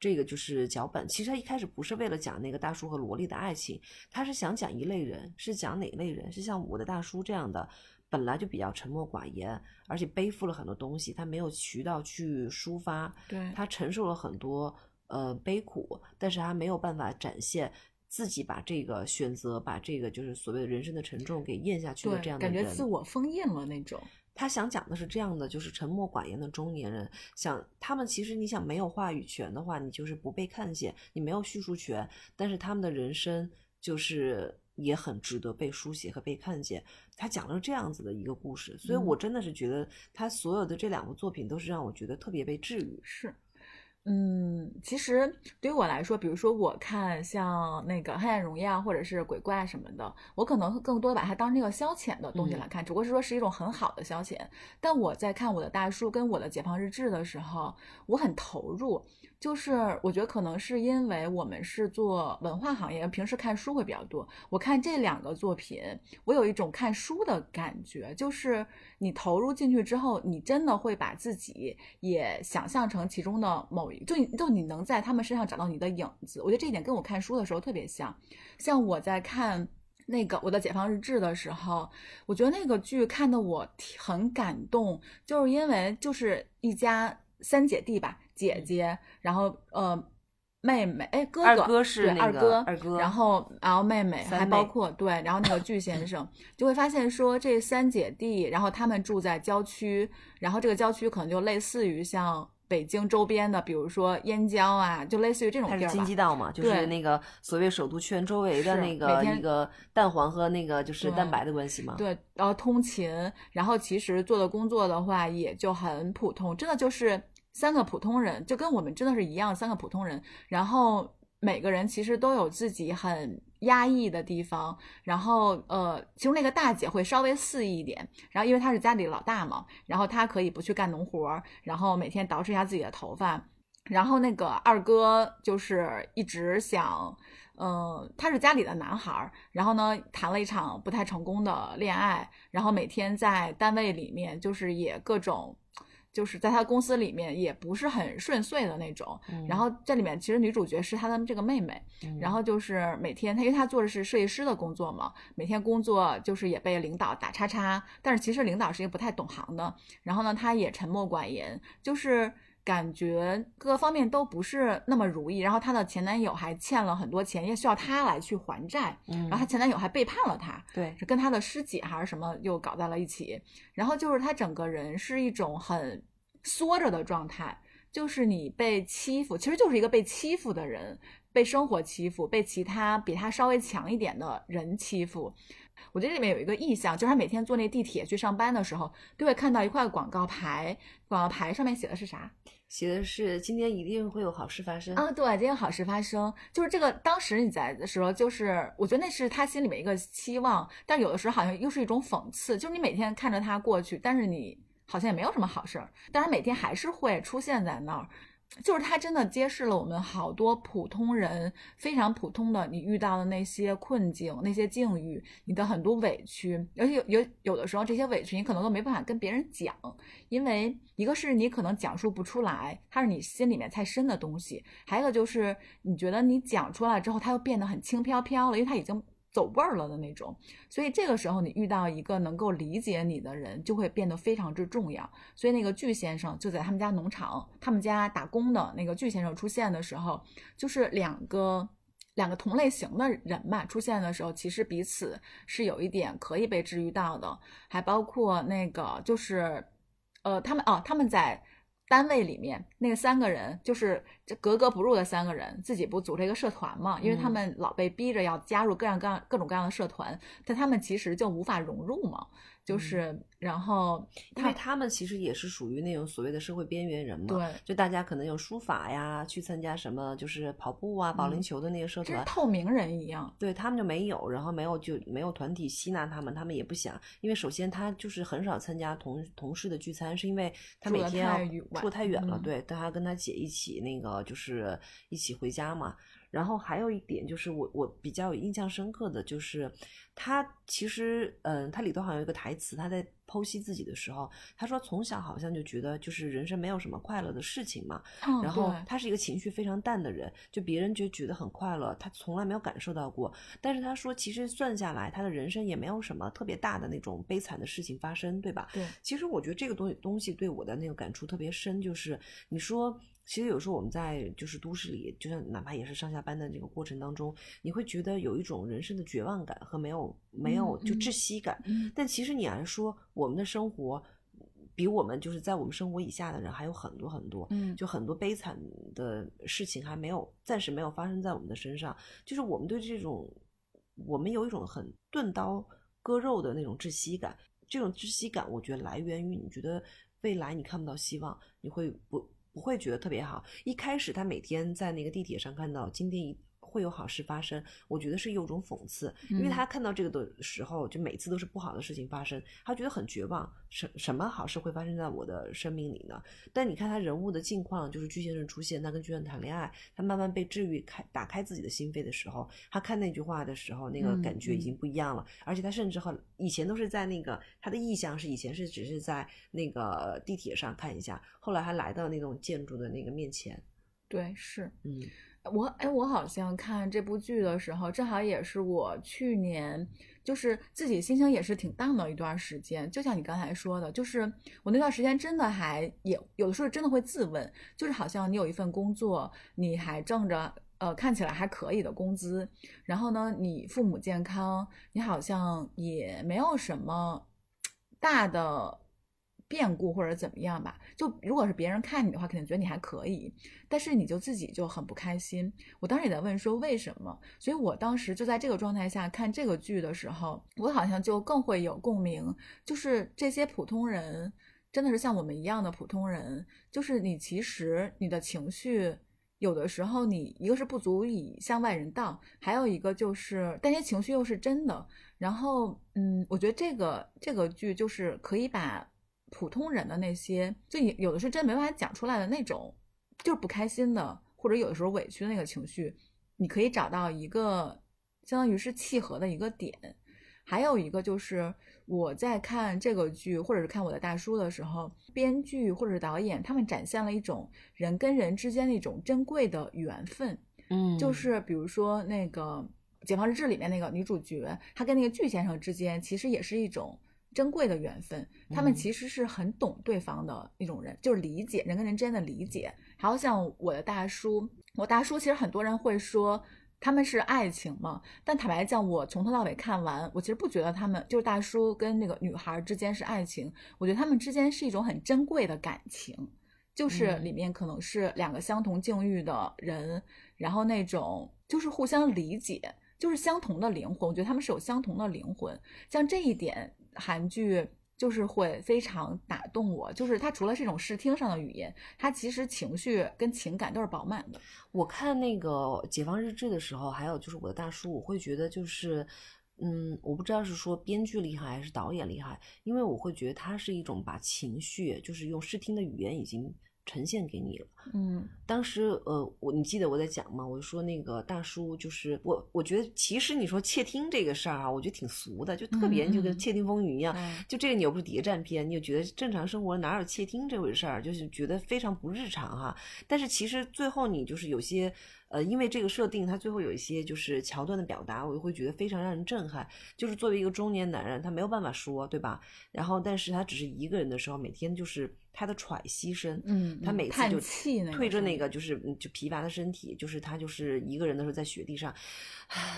这个就是脚本，其实他一开始不是为了讲那个大叔和萝莉的爱情，他是想讲一类人，是讲哪类人？是像我的大叔这样的，本来就比较沉默寡言，而且背负了很多东西，他没有渠道去抒发，对他承受了很多呃悲苦，但是他没有办法展现自己把这个选择，把这个就是所谓的人生的沉重给咽下去的，这样的人，感觉自我封印了那种。他想讲的是这样的，就是沉默寡言的中年人，想他们其实你想没有话语权的话，你就是不被看见，你没有叙述权，但是他们的人生就是也很值得被书写和被看见。他讲了这样子的一个故事，所以我真的是觉得他所有的这两部作品都是让我觉得特别被治愈。是，嗯，其实对于我来说，比如说我看像那个《黑暗荣耀》或者是鬼怪什么的，我可能会更多地把它当成一个消遣的东西嗯来看，只不过是说是一种很好的消遣。但我在看我的大叔跟我的解放日志的时候，我很投入。就是我觉得可能是因为我们是做文化行业，平时看书会比较多。我看这两个作品，我有一种看书的感觉，就是你投入进去之后，你真的会把自己也想象成其中的某一，就就你能在他们身上找到你的影子。我觉得这一点跟我看书的时候特别像，像我在看。那个我的解放日志的时候，我觉得那个剧看得我很感动，就是因为就是一家三姐弟吧，姐姐，然后呃妹妹，哎哥哥，二哥是那个二哥，二哥然后然后妹妹，还包括对，然后那个巨先生，就会发现说这三姐弟，然后他们住在郊区，然后这个郊区可能就类似于像北京周边的，比如说燕郊啊，就类似于这种地儿吧。畿道嘛，就是对那个所谓首都圈周围的那个一个蛋黄和那个就是蛋白的关系嘛。对，然后通勤，然后其实做的工作的话也就很普通，真的就是三个普通人，就跟我们真的是一样，三个普通人。然后每个人其实都有自己很压抑的地方，然后呃，其中那个大姐会稍微肆意一点，然后因为她是家里老大嘛，然后她可以不去干农活，然后每天捯饬一下自己的头发。然后那个二哥就是一直想，嗯、他是家里的男孩，然后呢谈了一场不太成功的恋爱，然后每天在单位里面就是也各种，就是在他公司里面也不是很顺遂的那种。嗯。然后这里面其实女主角是他的这个妹妹，嗯。然后就是每天他因为他做的是设计师的工作嘛，每天工作就是也被领导打叉叉，但是其实领导是一个不太懂行的，然后呢他也沉默寡言，就是。感觉各个方面都不是那么如意，然后她的前男友还欠了很多钱，也需要她来去还债，嗯。然后她前男友还背叛了她，对，是跟她的师姐还是什么又搞在了一起，然后就是她整个人是一种很缩着的状态，就是你被欺负，其实就是一个被欺负的人，被生活欺负，被其他比他稍微强一点的人欺负。我觉得这里面有一个意象，就是他每天坐那地铁去上班的时候，都会看到一块广告牌，广告牌上面写的是啥？写的是今天一定会有好事发生啊，对，今天好事发生，就是这个。当时你在的时候，就是我觉得那是他心里面一个期望，但有的时候好像又是一种讽刺，就是你每天看着他过去，但是你好像也没有什么好事儿，但是每天还是会出现在那儿。就是它真的揭示了我们好多普通人非常普通的你遇到的那些困境、那些境遇，你的很多委屈，而且有有有的时候这些委屈你可能都没办法跟别人讲，因为一个是你可能讲述不出来，它是你心里面太深的东西；还有一个就是你觉得你讲出来之后，它又变得很轻飘飘了，因为它已经走味儿了的那种。所以这个时候你遇到一个能够理解你的人，就会变得非常之重要。所以那个巨先生就在他们家农场，他们家打工的那个巨先生出现的时候，就是两个。两个同类型的人嘛，出现的时候，其实彼此是有一点可以被治愈到的，还包括那个就是，呃，他们哦，他们在单位里面那个三个人，就是这格格不入的三个人，自己不组了一个社团嘛？因为他嗯们老被逼着要加入各样各样各种各样的社团，但他们其实就无法融入嘛。就是然后因为他们其实也是属于那种所谓的社会边缘人嘛，对，就大家可能有书法呀，去参加什么就是跑步啊、保龄球的那个社团，透明人一样，对他们就没有，然后没有就没有团体吸纳他们，他们也不想，因为首先他就是很少参加同同事的聚餐，是因为他每天要住太远了，对，但他跟他姐一起那个就是一起回家嘛。然后还有一点就是我我比较有印象深刻的就是，他其实嗯，他里头好像有一个台词，他在剖析自己的时候，他说从小好像就觉得就是人生没有什么快乐的事情嘛，然后他是一个情绪非常淡的人，就别人就觉得很快乐，他从来没有感受到过。但是他说其实算下来，他的人生也没有什么特别大的那种悲惨的事情发生，对吧？对。其实我觉得这个东西东西对我的那个感触特别深，就是你说。其实有时候我们在就是都市里，就像哪怕也是上下班的这个过程当中，你会觉得有一种人生的绝望感和没有没有就窒息感。但其实你来说，我们的生活比我们就是在我们生活以下的人还有很多很多，就很多悲惨的事情还没有暂时没有发生在我们的身上。就是我们对这种我们有一种很钝刀割肉的那种窒息感。这种窒息感，我觉得来源于你觉得未来你看不到希望，你会不。不会觉得特别好。一开始他每天在那个地铁上看到今天一。会有好事发生，我觉得是有种讽刺，因为他看到这个的时候，就每次都是不好的事情发生，他觉得很绝望。什什么好事会发生在我的生命里呢？但你看他人物的境况，就是巨先生出现，他跟巨人谈恋爱，他慢慢被治愈，开打开自己的心扉的时候，他看那句话的时候，那个感觉已经不一样了。而且他甚至和以前都是在那个他的意向是以前是只是在那个地铁上看一下，后来还来到那种建筑的那个面前。对，是，嗯。我哎，我好像看这部剧的时候，正好也是我去年，就是自己心情也是挺淡的一段时间。就像你刚才说的，就是我那段时间真的还也有的时候真的会自问，就是好像你有一份工作，你还挣着呃看起来还可以的工资，然后呢，你父母健康，你好像也没有什么大的。变故或者怎么样吧，就如果是别人看你的话，肯定觉得你还可以，但是你就自己就很不开心。我当时也在问说为什么，所以我当时就在这个状态下看这个剧的时候，我好像就更会有共鸣。就是这些普通人，真的是像我们一样的普通人，就是你其实你的情绪有的时候你一个是不足以向外人道，还有一个就是但些情绪又是真的。然后嗯，我觉得这个这个剧就是可以把。普通人的那些，就有的是真没办法讲出来的那种，就是不开心的，或者有的时候委屈的那个情绪，你可以找到一个相当于是契合的一个点。还有一个就是我在看这个剧，或者是看我的大叔的时候，编剧或者是导演他们展现了一种人跟人之间的一种珍贵的缘分。嗯，就是比如说那个《解放日志》里面那个女主角，她跟那个巨先生之间其实也是一种。珍贵的缘分，他们其实是很懂对方的一种人，就是理解人跟人之间的理解。还有像我的大叔，我大叔其实很多人会说他们是爱情嘛，但坦白讲，我从头到尾看完，我其实不觉得他们就是大叔跟那个女孩之间是爱情，我觉得他们之间是一种很珍贵的感情，就是里面可能是两个相同境遇的人，然后那种就是互相理解，就是相同的灵魂，我觉得他们是有相同的灵魂，像这一点。韩剧就是会非常打动我，就是它除了是一种视听上的语言，它其实情绪跟情感都是饱满的。我看那个《解放日志》的时候，还有就是我的大叔，我会觉得就是，嗯，我不知道是说编剧厉害还是导演厉害，因为我会觉得他是一种把情绪，就是用视听的语言已经。呈现给你了，嗯，当时呃，我你记得我在讲吗？我就说那个大叔就是我，我觉得其实你说窃听这个事儿啊，我觉得挺俗的，就特别就跟《窃听风云》一样，就这个你又不是谍战片，你就觉得正常生活哪有窃听这回事儿，就是觉得非常不日常哈。但是其实最后你就是有些。呃，因为这个设定，他最后有一些就是桥段的表达，我就会觉得非常让人震撼。就是作为一个中年男人，他没有办法说，对吧？然后，但是他只是一个人的时候，每天就是他的喘息声，嗯，他每次就推着那个就是就疲乏的身体，就是他就是一个人的时候在雪地上，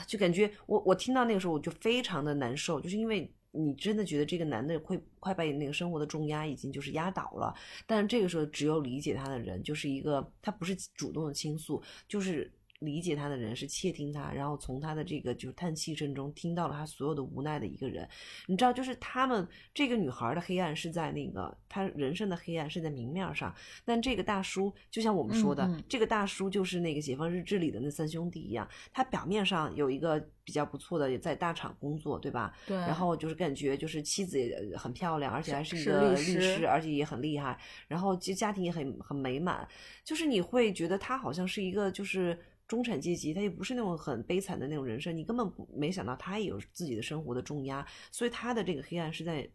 就感觉我我听到那个时候我就非常的难受，就是因为。你真的觉得这个男的会快把你那个生活的重压已经就是压倒了？但是这个时候，只有理解他的人，就是一个他不是主动的倾诉，就是理解他的人，是窃听他，然后从他的这个就是叹气声中听到了他所有的无奈的一个人。你知道，就是他们这个女孩的黑暗是在那个她人生的黑暗是在明面上，但这个大叔就像我们说的，嗯嗯这个大叔就是那个《解放日志》里的那三兄弟一样，他表面上有一个比较不错的，也在大厂工作，对吧？对，然后就是感觉就是妻子也很漂亮，而且还是一个律师，而且也很厉害，然后其实家庭也很很美满，就是你会觉得他好像是一个就是中产阶级，他也不是那种很悲惨的那种人生，你根本不没想到他也有自己的生活的重压，所以他的这个黑暗是在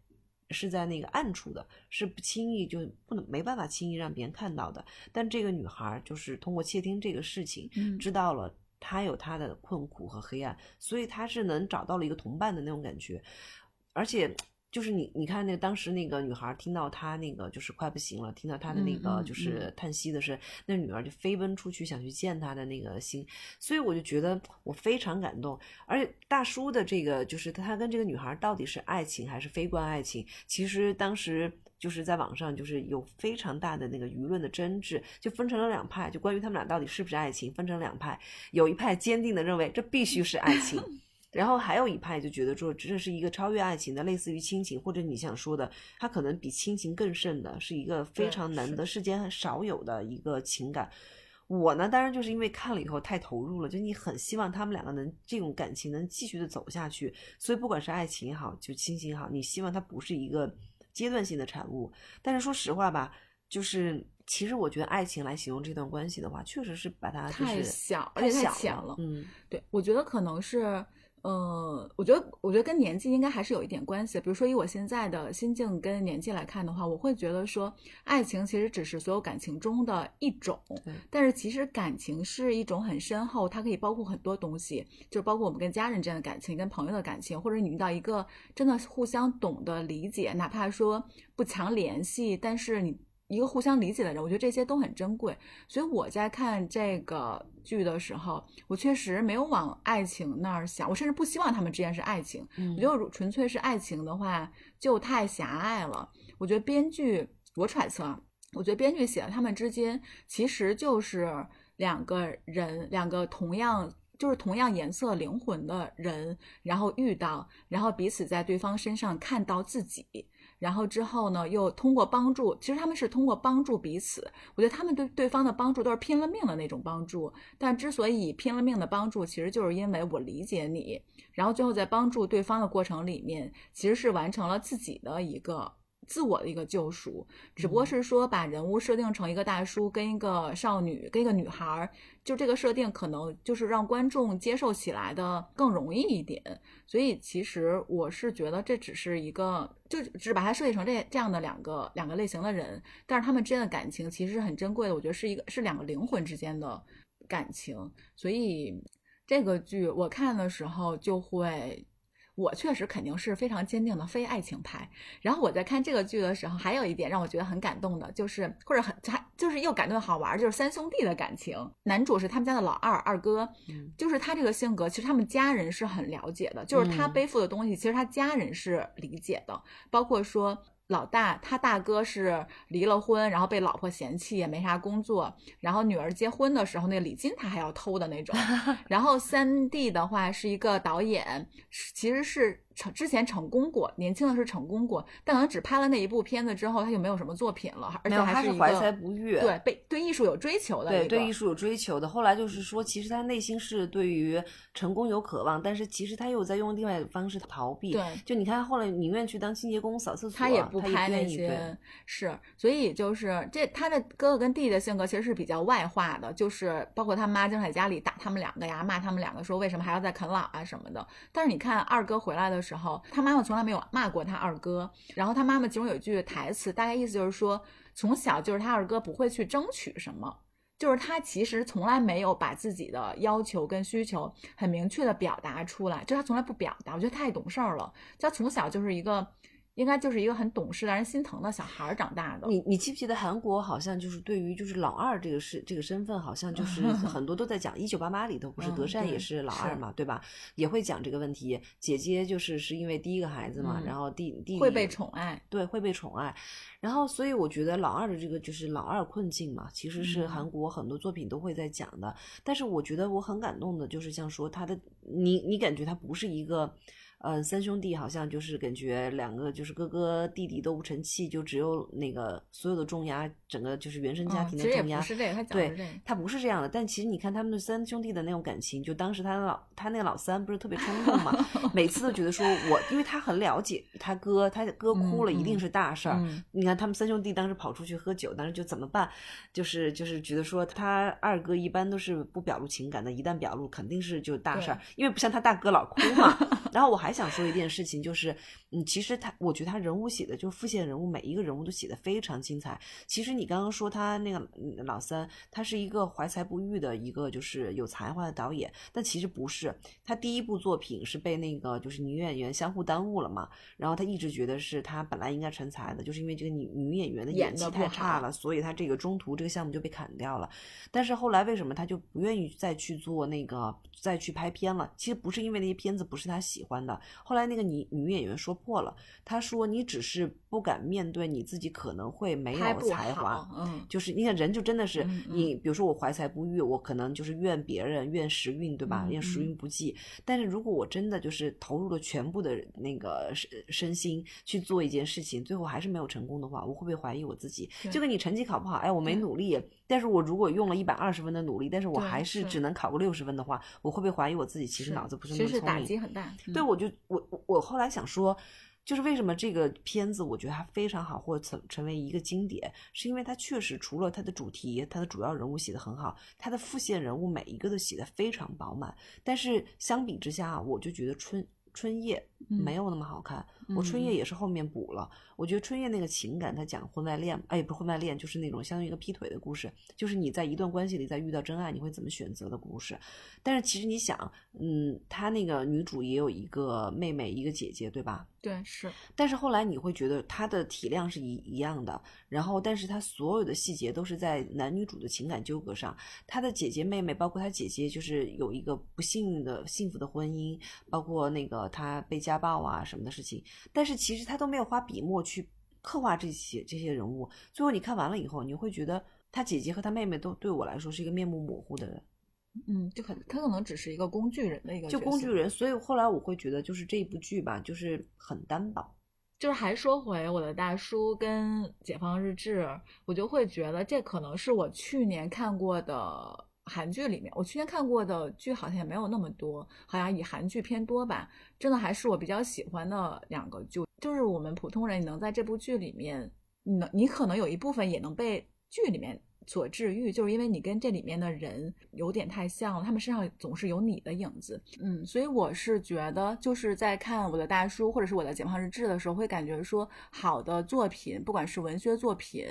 是在那个暗处的，是不轻易就不能没办法轻易让别人看到的。但这个女孩就是通过窃听这个事情，嗯知道了她有她的困苦和黑暗，所以她是能找到了一个同伴的那种感觉，而且。就是你，你看那个当时那个女孩听到她那个就是快不行了，听到她的那个就是叹息的声，那女儿就飞奔出去想去见她的那个心，所以我就觉得我非常感动。而且大叔的这个就是他跟这个女孩到底是爱情还是非关爱情，其实当时就是在网上就是有非常大的那个舆论的争执，就分成了两派，就关于他们俩到底是不是爱情，分成两派，有一派坚定的认为这必须是爱情。然后还有一派就觉得说，这是一个超越爱情的，类似于亲情，或者你想说的，它可能比亲情更甚的，是一个非常难得、世间很少有的一个情感。我呢，当然就是因为看了以后太投入了，就你很希望他们两个能这种感情能继续的走下去，所以不管是爱情也好，就亲情也好，你希望它不是一个阶段性的产物。但是说实话吧，就是其实我觉得爱情来形容这段关系的话，确实是把它就太是小而且太小浅了嗯，对，我觉得可能是，呃，我觉得，我觉得跟年纪应该还是有一点关系。比如说，以我现在的心境跟年纪来看的话，我会觉得说，爱情其实只是所有感情中的一种对，但是其实感情是一种很深厚，它可以包括很多东西，就是包括我们跟家人之间的感情、跟朋友的感情，或者你遇到一个真的互相懂得理解，哪怕说不强联系，但是你。一个互相理解的人，我觉得这些都很珍贵。所以我在看这个剧的时候，我确实没有往爱情那儿想，我甚至不希望他们之间是爱情。嗯我觉得纯粹是爱情的话，就太狭隘了。我觉得编剧，我揣测啊，我觉得编剧写的他们之间其实就是两个人，两个同样。就是同样颜色灵魂的人，然后遇到，然后彼此在对方身上看到自己，然后之后呢，又通过帮助，其实他们是通过帮助彼此。我觉得他们对对方的帮助都是拼了命的那种帮助，但之所以拼了命的帮助，其实就是因为我理解你，然后最后在帮助对方的过程里面，其实是完成了自己的一个。自我的一个救赎，只不过是说把人物设定成一个大叔跟一个少女跟一个女孩儿，就这个设定可能就是让观众接受起来的更容易一点。所以其实我是觉得这只是一个，就只把它设计成这这样的两个两个类型的人，但是他们之间的感情其实是很珍贵的。我觉得是一个是两个灵魂之间的感情，所以这个剧我看的时候就会。我确实肯定是非常坚定的非爱情派。然后我在看这个剧的时候，还有一点让我觉得很感动的，就是或者很还就是又感动又好玩，就是三兄弟的感情。男主是他们家的老二二哥，嗯就是他这个性格，其实他们家人是很了解的，就是他嗯背负的东西，其实他家人是理解的，包括说。老大，他大哥是离了婚，然后被老婆嫌弃，也没啥工作。然后女儿结婚的时候，那个礼金他还要偷的那种。然后三弟的话是一个导演，其实是成之前成功过，年轻的时候成功过，但可能只拍了那一部片子之后，他就没有什么作品了，而，且还是怀才不遇，对被对艺术有追求的对对艺术有追求的。后来就是说，其实他内心是对于成功有渴望，但是其实他又在用另外一种方式逃避。对就你看后来宁愿去当清洁工、扫厕所，他也不拍那些，是，所以就是这他的哥哥跟弟弟的性格其实是比较外化的，就是包括他妈经常在家里打他们两个呀，骂他们两个说为什么还要再啃老啊什么的。但是你看二哥回来的时候，他妈妈从来没有骂过他二哥，然后他妈妈其中有一句台词，大概意思就是说，从小就是他二哥不会去争取什么。就是他其实从来没有把自己的要求跟需求很明确的表达出来，就他从来不表达，我觉得太懂事儿了。他从小就是一个应该就是一个很懂事、让人心疼的小孩儿长大的。你你记不记得韩国好像就是对于就是老二这个是这个身份，好像就是 很多都在讲。一九八八里头不是嗯德善也是老二是嘛，对吧？也会讲这个问题。姐姐就是是因为第一个孩子嘛，嗯然后弟弟会被宠爱，对，会被宠爱。然后，所以我觉得老二的这个就是老二困境嘛，其实是嗯韩国很多作品都会在讲的。但是我觉得我很感动的，就是像说他的，你你感觉他不是一个。呃，三兄弟好像就是感觉两个就是哥哥弟弟都不成器，就只有那个所有的重压，整个就是原生家庭的重压。对。他不是这样的，但其实你看他们的三兄弟的那种感情，就当时他老他那个老三不是特别冲动嘛，每次都觉得说我，因为他很了解他哥，他哥哭了嗯一定嗯是大事儿。嗯你看他们三兄弟当时跑出去喝酒，当时就怎么办？就是就是觉得说他二哥一般都是不表露情感的，一旦表露肯定是就大事儿，因为不像他大哥老哭嘛。然后我还想说一件事情，就是嗯，其实他我觉得他人物写的就是复线人物每一个人物都写的非常精彩。其实你刚刚说他那个嗯老三，他是一个怀才不遇的一个就是有才华的导演，但其实不是。他第一部作品是被那个就是女演员相互耽误了嘛，然后他一直觉得是他本来应该成才的，就是因为这个女女演员的演演技太差了，所以他这个中途这个项目就被砍掉了。但是后来为什么他就不愿意再去做那个再去拍片了？其实不是因为那些片子不是他喜欢的，后来那个女女演员说破了，她说你只是不敢面对你自己可能会没有才华，，嗯，就是你看人就真的是你，比如说我怀才不遇，我可能就是怨别人，怨时运，对吧？嗯怨时运不济。但是如果我真的就是投入了全部的那个身身心去做一件事情，最后还是没有成功的话，我会不会怀疑我自己？对就跟你成绩考不好，哎，我没努力，但是我如果用了一百二十分的努力，但是我还是是只能考个六十分的话，我会不会怀疑我自己？其实脑子不是那么聪明。击很大。对，嗯我就我我我后来想说，就是为什么这个片子我觉得它非常好，或者成成为一个经典，是因为它确实除了它的主题，它的主要人物写的很好，它的副线人物每一个都写的非常饱满。但是相比之下啊，我就觉得春春夜没有那么好看。我春夜嗯也是后面补了，我觉得春夜那个情感，它讲婚外恋，哎，不是婚外恋，就是那种相当于一个劈腿的故事，就是你在一段关系里再遇到真爱，你会怎么选择的故事。但是其实你想，嗯，她那个女主也有一个妹妹，一个姐姐，对吧？对是，但是后来你会觉得她的体量是一一样的，然后但是她所有的细节都是在男女主的情感纠葛上。她的姐姐妹妹，包括她姐姐，就是有一个不幸运的幸福的婚姻，包括那个她被家暴啊什么的事情，但是其实他都没有花笔墨去刻画这些这些人物。最后你看完了以后，你会觉得他姐姐和他妹妹都对我来说是一个面目模糊的人。嗯，就很他可能只是一个工具人的一个就工具人，所以后来我会觉得，就是这一部剧吧，就是很单薄。就是还说回我的大叔跟《解放日志》，我就会觉得这可能是我去年看过的韩剧里面，我去年看过的剧好像也没有那么多，好像以韩剧偏多吧。真的还是我比较喜欢的两个剧，就是我们普通人，你能在这部剧里面，你能你可能有一部分也能被剧里面。所治愈，就是因为你跟这里面的人有点太像了，他们身上总是有你的影子，嗯，所以我是觉得，就是在看我的大叔或者是我的解放日志的时候，会感觉说，好的作品，不管是文学作品，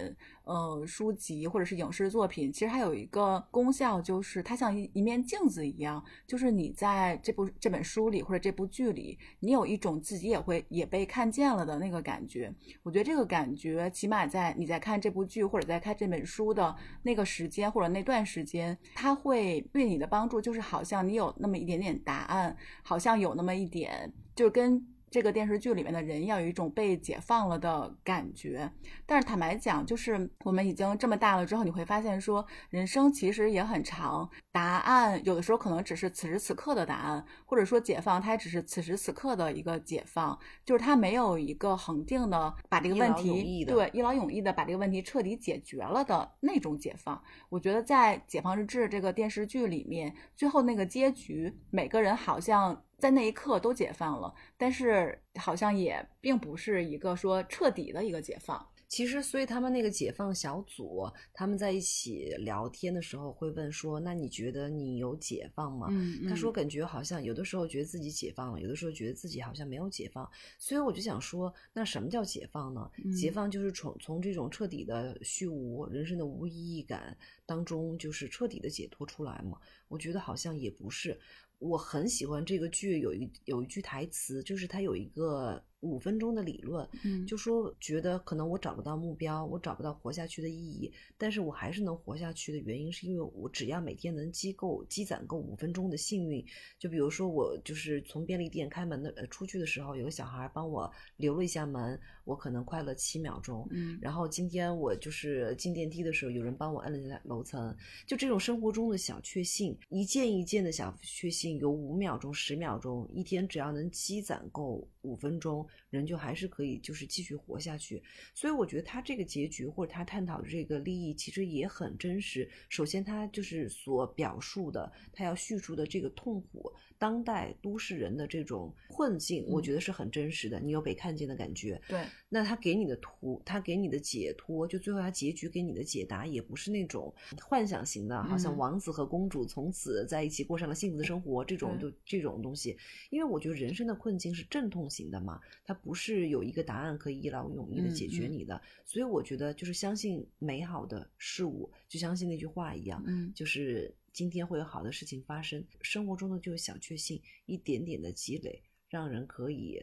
呃，书籍或者是影视作品，其实它有一个功效，就是它像一一面镜子一样，就是你在这部这本书里或者这部剧里，你有一种自己也会也被看见了的那个感觉。我觉得这个感觉，起码在你在看这部剧或者在看这本书的那个时间或者那段时间，它会对你的帮助，就是好像你有那么一点点答案，好像有那么一点，就跟这个电视剧里面的人要有一种被解放了的感觉。但是坦白讲，就是我们已经这么大了之后，你会发现说，人生其实也很长，答案有的时候可能只是此时此刻的答案，或者说解放，它只是此时此刻的一个解放，就是它没有一个恒定的把这个问题对一劳永逸的把这个问题彻底解决了的那种解放。我觉得在《解放日志》这个电视剧里面，最后那个结局，每个人好像在那一刻都解放了，但是好像也并不是一个说彻底的一个解放。其实，所以他们那个解放小组，他们在一起聊天的时候会问说：“那你觉得你有解放吗？”嗯他说：“感觉好像有的时候觉得自己解放了，有的时候觉得自己好像没有解放。”所以我就想说，那什么叫解放呢？嗯解放就是从从这种彻底的虚无、人生的无意义感当中，就是彻底的解脱出来嘛。我觉得好像也不是。我很喜欢这个剧有一有一句台词，就是它有一个五分钟的理论，嗯。就说觉得可能我找不到目标，我找不到活下去的意义，但是我还是能活下去的原因，是因为我只要每天能积够积攒够五分钟的幸运，就比如说我就是从便利店开门的呃出去的时候，有个小孩帮我留了一下门，我可能快乐七秒钟，嗯然后今天我就是进电梯的时候，有人帮我摁了一下楼层，就这种生活中的小确幸，一件一件的小确幸，有五秒钟、十秒钟，一天只要能积攒够五分钟，人就还是可以就是继续活下去。所以我觉得他这个结局或者他探讨的这个利益其实也很真实。首先，他就是所表述的，他要叙述的这个痛苦，当代都市人的这种困境，我嗯觉得是很真实的，你有被看见的感觉。对，那他给你的图，他给你的解脱，就最后他结局给你的解答，也不是那种幻想型的，好像嗯王子和公主从此在一起过上了幸福的生活这种就这种东西。因为我觉得人生的困境是阵痛型的嘛，它不是有一个答案可以一劳永逸的解决你的。所以我觉得就是相信美好的事物，就相信那句话一样，嗯就是今天会有好的事情发生，生活中呢就是小确幸，一点点的积累，让人可以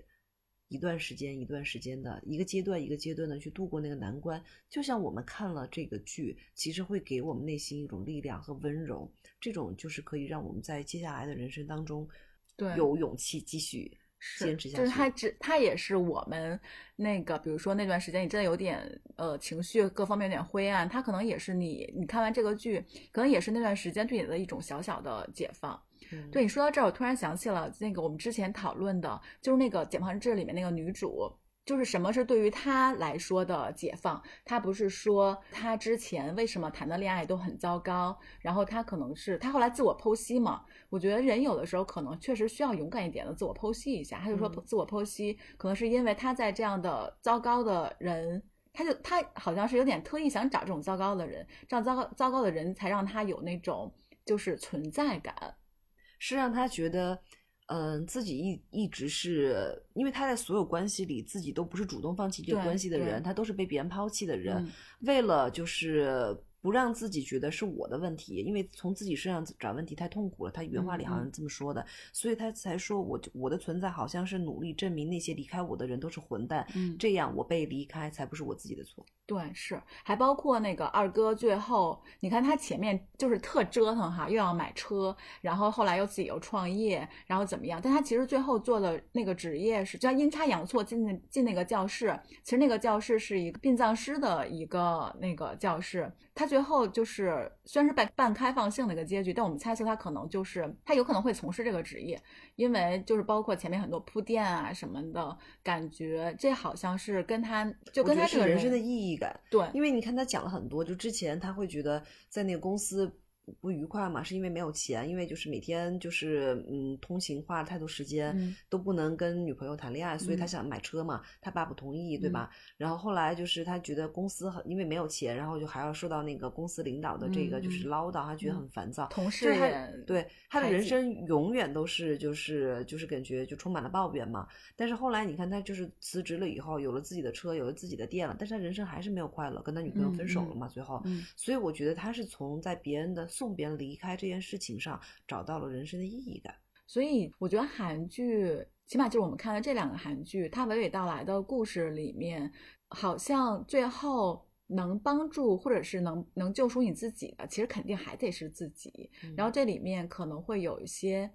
一段时间一段时间的一个阶段一个阶段的去度过那个难关。就像我们看了这个剧，其实会给我们内心一种力量和温柔，这种就是可以让我们在接下来的人生当中对有勇气继续是，坚持下去。就是他只他也是我们那个，比如说那段时间你真的有点呃情绪各方面有点灰暗，他可能也是你你看完这个剧，可能也是那段时间对你的一种小小的解放。嗯对你说到这儿，我突然想起了那个我们之前讨论的，就是那个《解放志》里面那个女主。就是什么是对于他来说的解放？他不是说他之前为什么谈的恋爱都很糟糕，然后他可能是他后来自我剖析嘛。我觉得人有的时候可能确实需要勇敢一点的自我剖析一下。他就说嗯自我剖析可能是因为他在这样的糟糕的人，他就他好像是有点特意想找这种糟糕的人，这样糟糕糟糕的人才让他有那种就是存在感。是让他觉得，嗯、自己一一直是因为他在所有关系里自己都不是主动放弃这个关系的人，他都是被别人抛弃的人。嗯为了就是不让自己觉得是我的问题，因为从自己身上找问题太痛苦了，他原话里好像这么说的，所以他才说我我的存在好像是努力证明那些离开我的人都是混蛋，嗯这样我被离开才不是我自己的错。对，是，还包括那个二哥，最后你看他前面就是特折腾哈，又要买车，然后后来又自己又创业，然后怎么样？但他其实最后做的那个职业是，就阴差阳错进进那个教室，其实那个教室是一个殡葬师的一个那个教室。他最后就是虽然是半半开放性的一个结局，但我们猜测他可能就是他有可能会从事这个职业，因为就是包括前面很多铺垫啊什么的感觉，这好像是跟他就跟他这个是人生的意义感。对，因为你看他讲了很多，就之前他会觉得在那个公司不不愉快嘛，是因为没有钱，因为就是每天就是嗯通勤花了太多时间，嗯都不能跟女朋友谈恋爱，所以他嗯想买车嘛，他爸不同意，对吧？然后后来就是他觉得公司很因为没有钱，然后就还要受到那个公司领导的这个嗯就是嗯唠叨，他觉得嗯很烦躁。同事对他的人生永远都是就是就是感觉就充满了抱怨嘛。但是后来你看他就是辞职了以后，有了自己的车，有了自己的店了，但是他人生还是没有快乐，跟他女朋友分手了嘛，最后。嗯所以我觉得他是从在别人的送别人离开这件事情上找到了人生的意义感。所以我觉得韩剧，起码就是我们看的这两个韩剧，它娓娓道来的故事里面，好像最后能帮助或者是能能救赎你自己的，其实肯定还得是自己。然后这里面可能会有一些。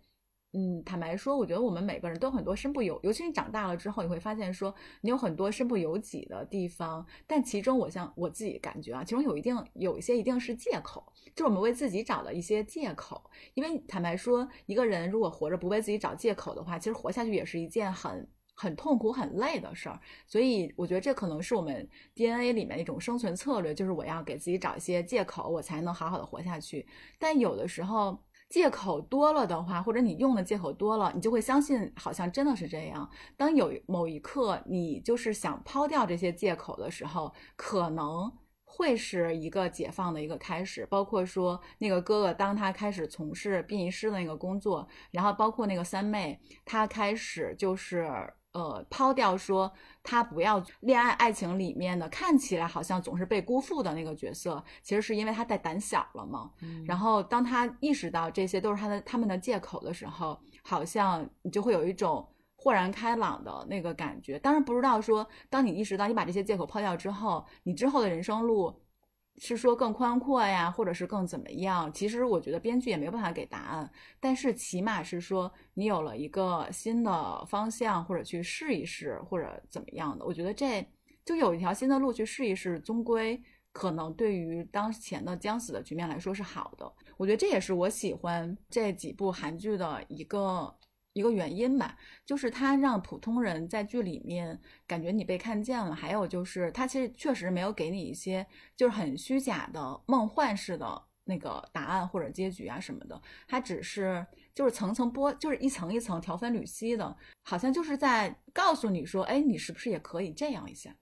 嗯，坦白说，我觉得我们每个人都很多身不由，尤其你长大了之后，你会发现说你有很多身不由己的地方，但其中我像我自己感觉啊，其中有一定有一些一定是借口，就是我们为自己找的一些借口。因为坦白说，一个人如果活着不为自己找借口的话，其实活下去也是一件很很痛苦、很累的事儿。所以我觉得这可能是我们 DNA 里面一种生存策略，就是我要给自己找一些借口，我才能好好的活下去。但有的时候。借口多了的话，或者你用的借口多了，你就会相信好像真的是这样。当有某一刻你就是想抛掉这些借口的时候，可能会是一个解放的一个开始。包括说那个哥哥，当他开始从事殡仪师的那个工作，然后包括那个三妹，她开始就是。呃，抛掉说他不要恋爱爱情里面的看起来好像总是被辜负的那个角色，其实是因为他太胆小了嘛。嗯然后当他意识到这些都是他的他们的借口的时候，好像你就会有一种豁然开朗的那个感觉。当然不知道说，当你意识到你把这些借口抛掉之后，你之后的人生路是说更宽阔呀，或者是更怎么样？其实我觉得编剧也没有办法给答案，但是起码是说你有了一个新的方向，或者去试一试，或者怎么样的。我觉得这就有一条新的路去试一试，终归可能对于当前的将死的局面来说是好的。我觉得这也是我喜欢这几部韩剧的一个。一个原因吧，就是它让普通人在剧里面感觉你被看见了，还有就是它其实确实没有给你一些就是很虚假的梦幻式的那个答案或者结局啊什么的，它只是就是层层剥，就是一层一层条分缕析的，好像就是在告诉你说，哎，你是不是也可以这样一下？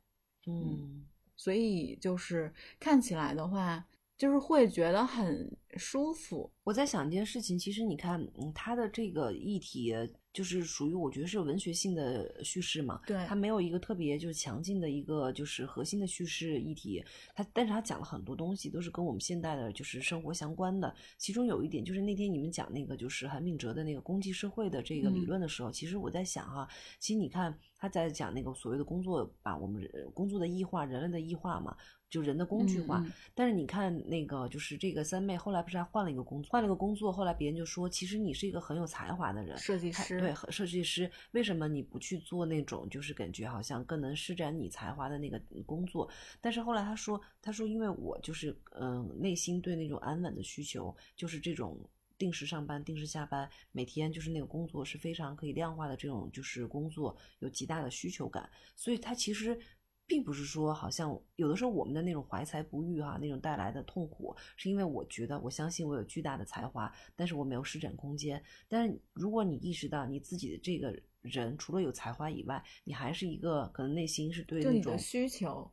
嗯，所以就是看起来的话。就是会觉得很舒服。我在想一件事情，其实你看，嗯，他的这个议题就是属于我觉得是文学性的叙事嘛，对，他没有一个特别就是强劲的一个就是核心的叙事议题。他，但是他讲了很多东西，都是跟我们现代的就是生活相关的。其中有一点就是那天你们讲那个就是韩炳哲的那个公济社会的这个理论的时候，其实我在想哈，其实你看他在讲那个所谓的工作，把我们工作的异化，人类的异化嘛。就人的工具化，但是你看那个，就是这个三妹后来不是还换了一个工作，换了个工作，后来别人就说，其实你是一个很有才华的人，设计师，对，设计师，为什么你不去做那种就是感觉好像更能施展你才华的那个工作？但是后来他说，他说因为我就是嗯，内心对那种安稳的需求，就是这种定时上班、定时下班，每天就是那个工作是非常可以量化的这种就是工作，有极大的需求感，所以他其实。并不是说，好像有的时候我们的那种怀才不遇哈，那种带来的痛苦，是因为我觉得我相信我有巨大的才华，但是我没有施展空间。但是如果你意识到你自己的这个人除了有才华以外，你还是一个可能内心是对那种需求。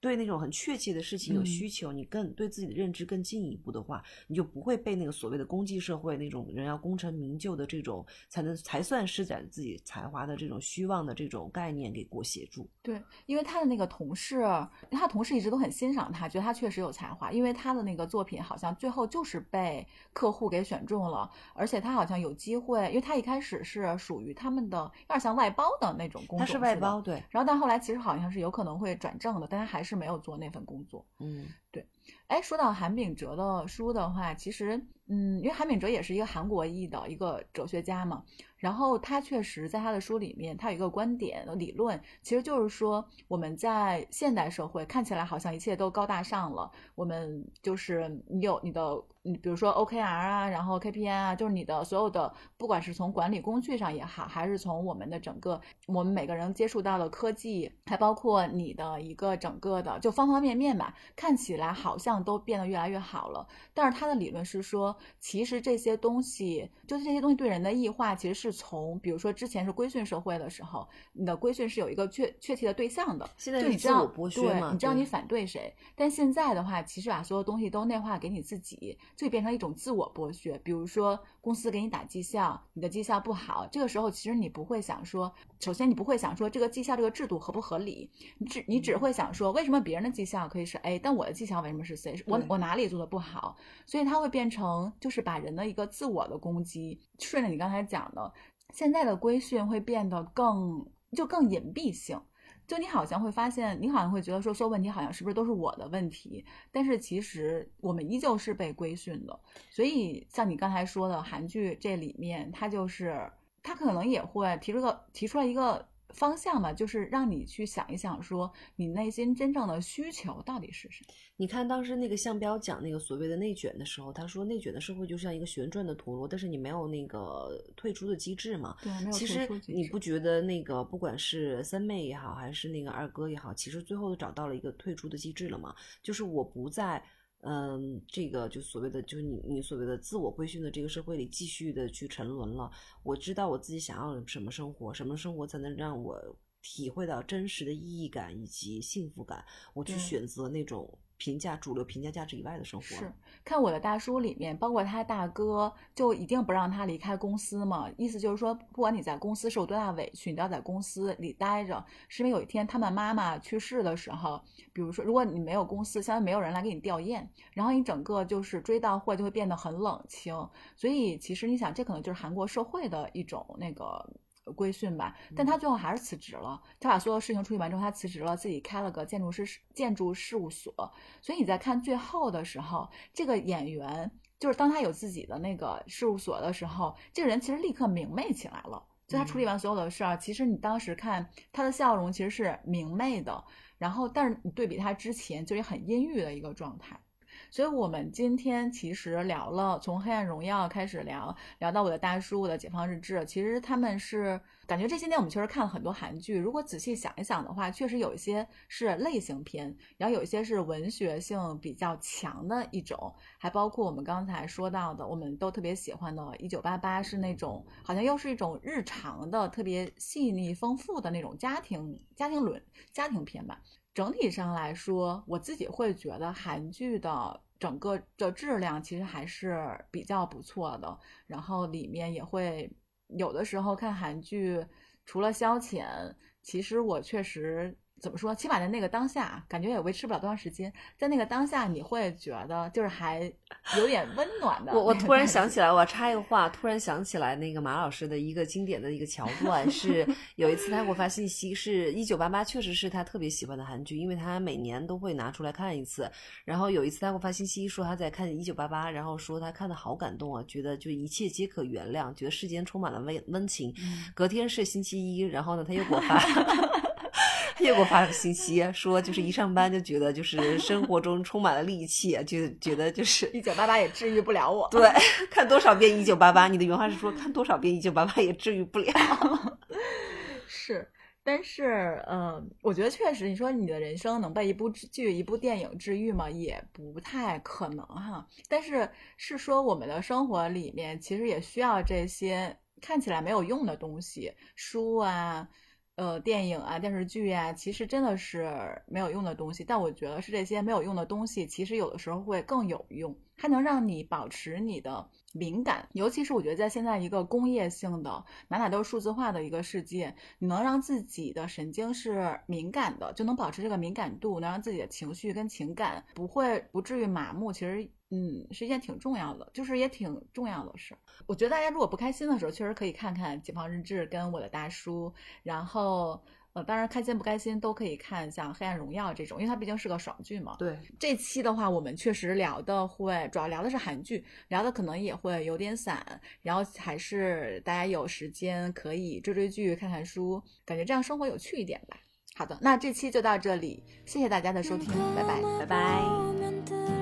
对那种很确切的事情有需求，你更对自己的认知更进一步的话，你就不会被那个所谓的功绩社会那种人要功成名就的这种才能才算施展自己才华的这种虚妄的这种概念给裹挟住。对，因为他的那个同事，他同事一直都很欣赏他，觉得他确实有才华，因为他的那个作品好像最后就是被客户给选中了，而且他好像有机会，因为他一开始是属于他们的有点像外包的那种工作，他是外包对，然后但后来其实好像是有可能会转正的，但他还是。是没有做那份工作，嗯，对，哎，说到韩炳哲的书的话，其实，嗯，因为韩炳哲也是一个韩国裔的一个哲学家嘛。然后他确实在他的书里面，他有一个观点理论，其实就是说我们在现代社会看起来好像一切都高大上了，我们就是你有你的，你比如说 OKR 啊，然后 KPI 啊，就是你的所有的，不管是从管理工具上也好，还是从我们的整个我们每个人接触到的科技，还包括你的一个整个的就方方面面吧，看起来好像都变得越来越好了。但是他的理论是说，其实这些东西，就是这些东西对人的异化，其实是。从比如说之前是规训社会的时候，你的规训是有一个确确切的对象的，现在就你知道，对，你知道你反对谁。但现在的话，其实把所有东西都内化给你自己，就变成一种自我剥削。比如说公司给你打绩效，你的绩效不好，这个时候其实你不会想说，首先你不会想说这个绩效这个制度合不合理，你只你只会想说为什么别人的绩效可以是 A，但我的绩效为什么是 C？我我哪里做的不好？所以它会变成就是把人的一个自我的攻击，顺着你刚才讲的。现在的规训会变得更就更隐蔽性，就你好像会发现，你好像会觉得说，所有问题好像是不是都是我的问题？但是其实我们依旧是被规训的。所以像你刚才说的韩剧这里面，它就是它可能也会提出个提出来一个。方向嘛，就是让你去想一想，说你内心真正的需求到底是什么？你看当时那个向彪讲那个所谓的内卷的时候，他说内卷的社会就像一个旋转的陀螺，但是你没有那个退出的机制嘛？对，没有其实你不觉得那个不管是三妹也好，还是那个二哥也好，其实最后都找到了一个退出的机制了嘛？就是我不在。嗯，这个就所谓的，就是你你所谓的自我规训的这个社会里，继续的去沉沦了。我知道我自己想要什么生活，什么生活才能让我体会到真实的意义感以及幸福感，我去选择那种。评价主流评价价值以外的生活是看我的大叔里面，包括他大哥，就一定不让他离开公司嘛。意思就是说，不管你在公司受多大委屈，你都要在公司里待着。是因为有一天他们妈妈去世的时候，比如说，如果你没有公司，相当于没有人来给你吊唁，然后你整个就是追悼会就会变得很冷清。所以其实你想，这可能就是韩国社会的一种那个。规训吧，但他最后还是辞职了。他把所有事情处理完之后，他辞职了，自己开了个建筑师建筑事务所。所以你在看最后的时候，这个演员就是当他有自己的那个事务所的时候，这个人其实立刻明媚起来了。就他处理完所有的事儿，其实你当时看他的笑容其实是明媚的。然后，但是你对比他之前，就是很阴郁的一个状态。所以，我们今天其实聊了从《黑暗荣耀》开始聊，聊到我的大叔，我的《解放日志》。其实他们是感觉这些年我们确实看了很多韩剧。如果仔细想一想的话，确实有一些是类型片，然后有一些是文学性比较强的一种，还包括我们刚才说到的，我们都特别喜欢的《一九八八》，是那种好像又是一种日常的、特别细腻丰富的那种家庭家庭伦家庭片吧。整体上来说，我自己会觉得韩剧的整个的质量其实还是比较不错的。然后里面也会有的时候看韩剧，除了消遣，其实我确实。怎么说？起码在那个当下，感觉也维持不了多长时间。在那个当下，你会觉得就是还有点温暖的。我我突然想起来，我插一个话，突然想起来那个马老师的一个经典的一个桥段，是 有一次他给我发信息，是一九八八，确实是他特别喜欢的韩剧，因为他每年都会拿出来看一次。然后有一次他给我发信息说他在看一九八八，然后说他看的好感动啊，觉得就一切皆可原谅，觉得世间充满了温温情。隔天是星期一，然后呢他又给我发。又给我发信息，说就是一上班就觉得就是生活中充满了戾气，就觉得就是一九八八也治愈不了我。对，看多少遍一九八八，你的原话是说看多少遍一九八八也治愈不了。是，但是嗯，我觉得确实，你说你的人生能被一部剧、一部电影治愈吗？也不太可能哈。但是是说我们的生活里面其实也需要这些看起来没有用的东西，书啊。呃，电影啊，电视剧啊，其实真的是没有用的东西。但我觉得是这些没有用的东西，其实有的时候会更有用，它能让你保持你的敏感。尤其是我觉得在现在一个工业性的、哪哪都是数字化的一个世界，你能让自己的神经是敏感的，就能保持这个敏感度，能让自己的情绪跟情感不会不至于麻木。其实。嗯，是一件挺重要的，就是也挺重要的事。我觉得大家如果不开心的时候，确实可以看看《解放日志》跟《我的大叔》，然后呃，当然开心不开心都可以看像《黑暗荣耀》这种，因为它毕竟是个爽剧嘛。对，这期的话，我们确实聊的会主要聊的是韩剧，聊的可能也会有点散，然后还是大家有时间可以追追剧、看看书，感觉这样生活有趣一点吧。好的，那这期就到这里，谢谢大家的收听，拜拜，拜拜。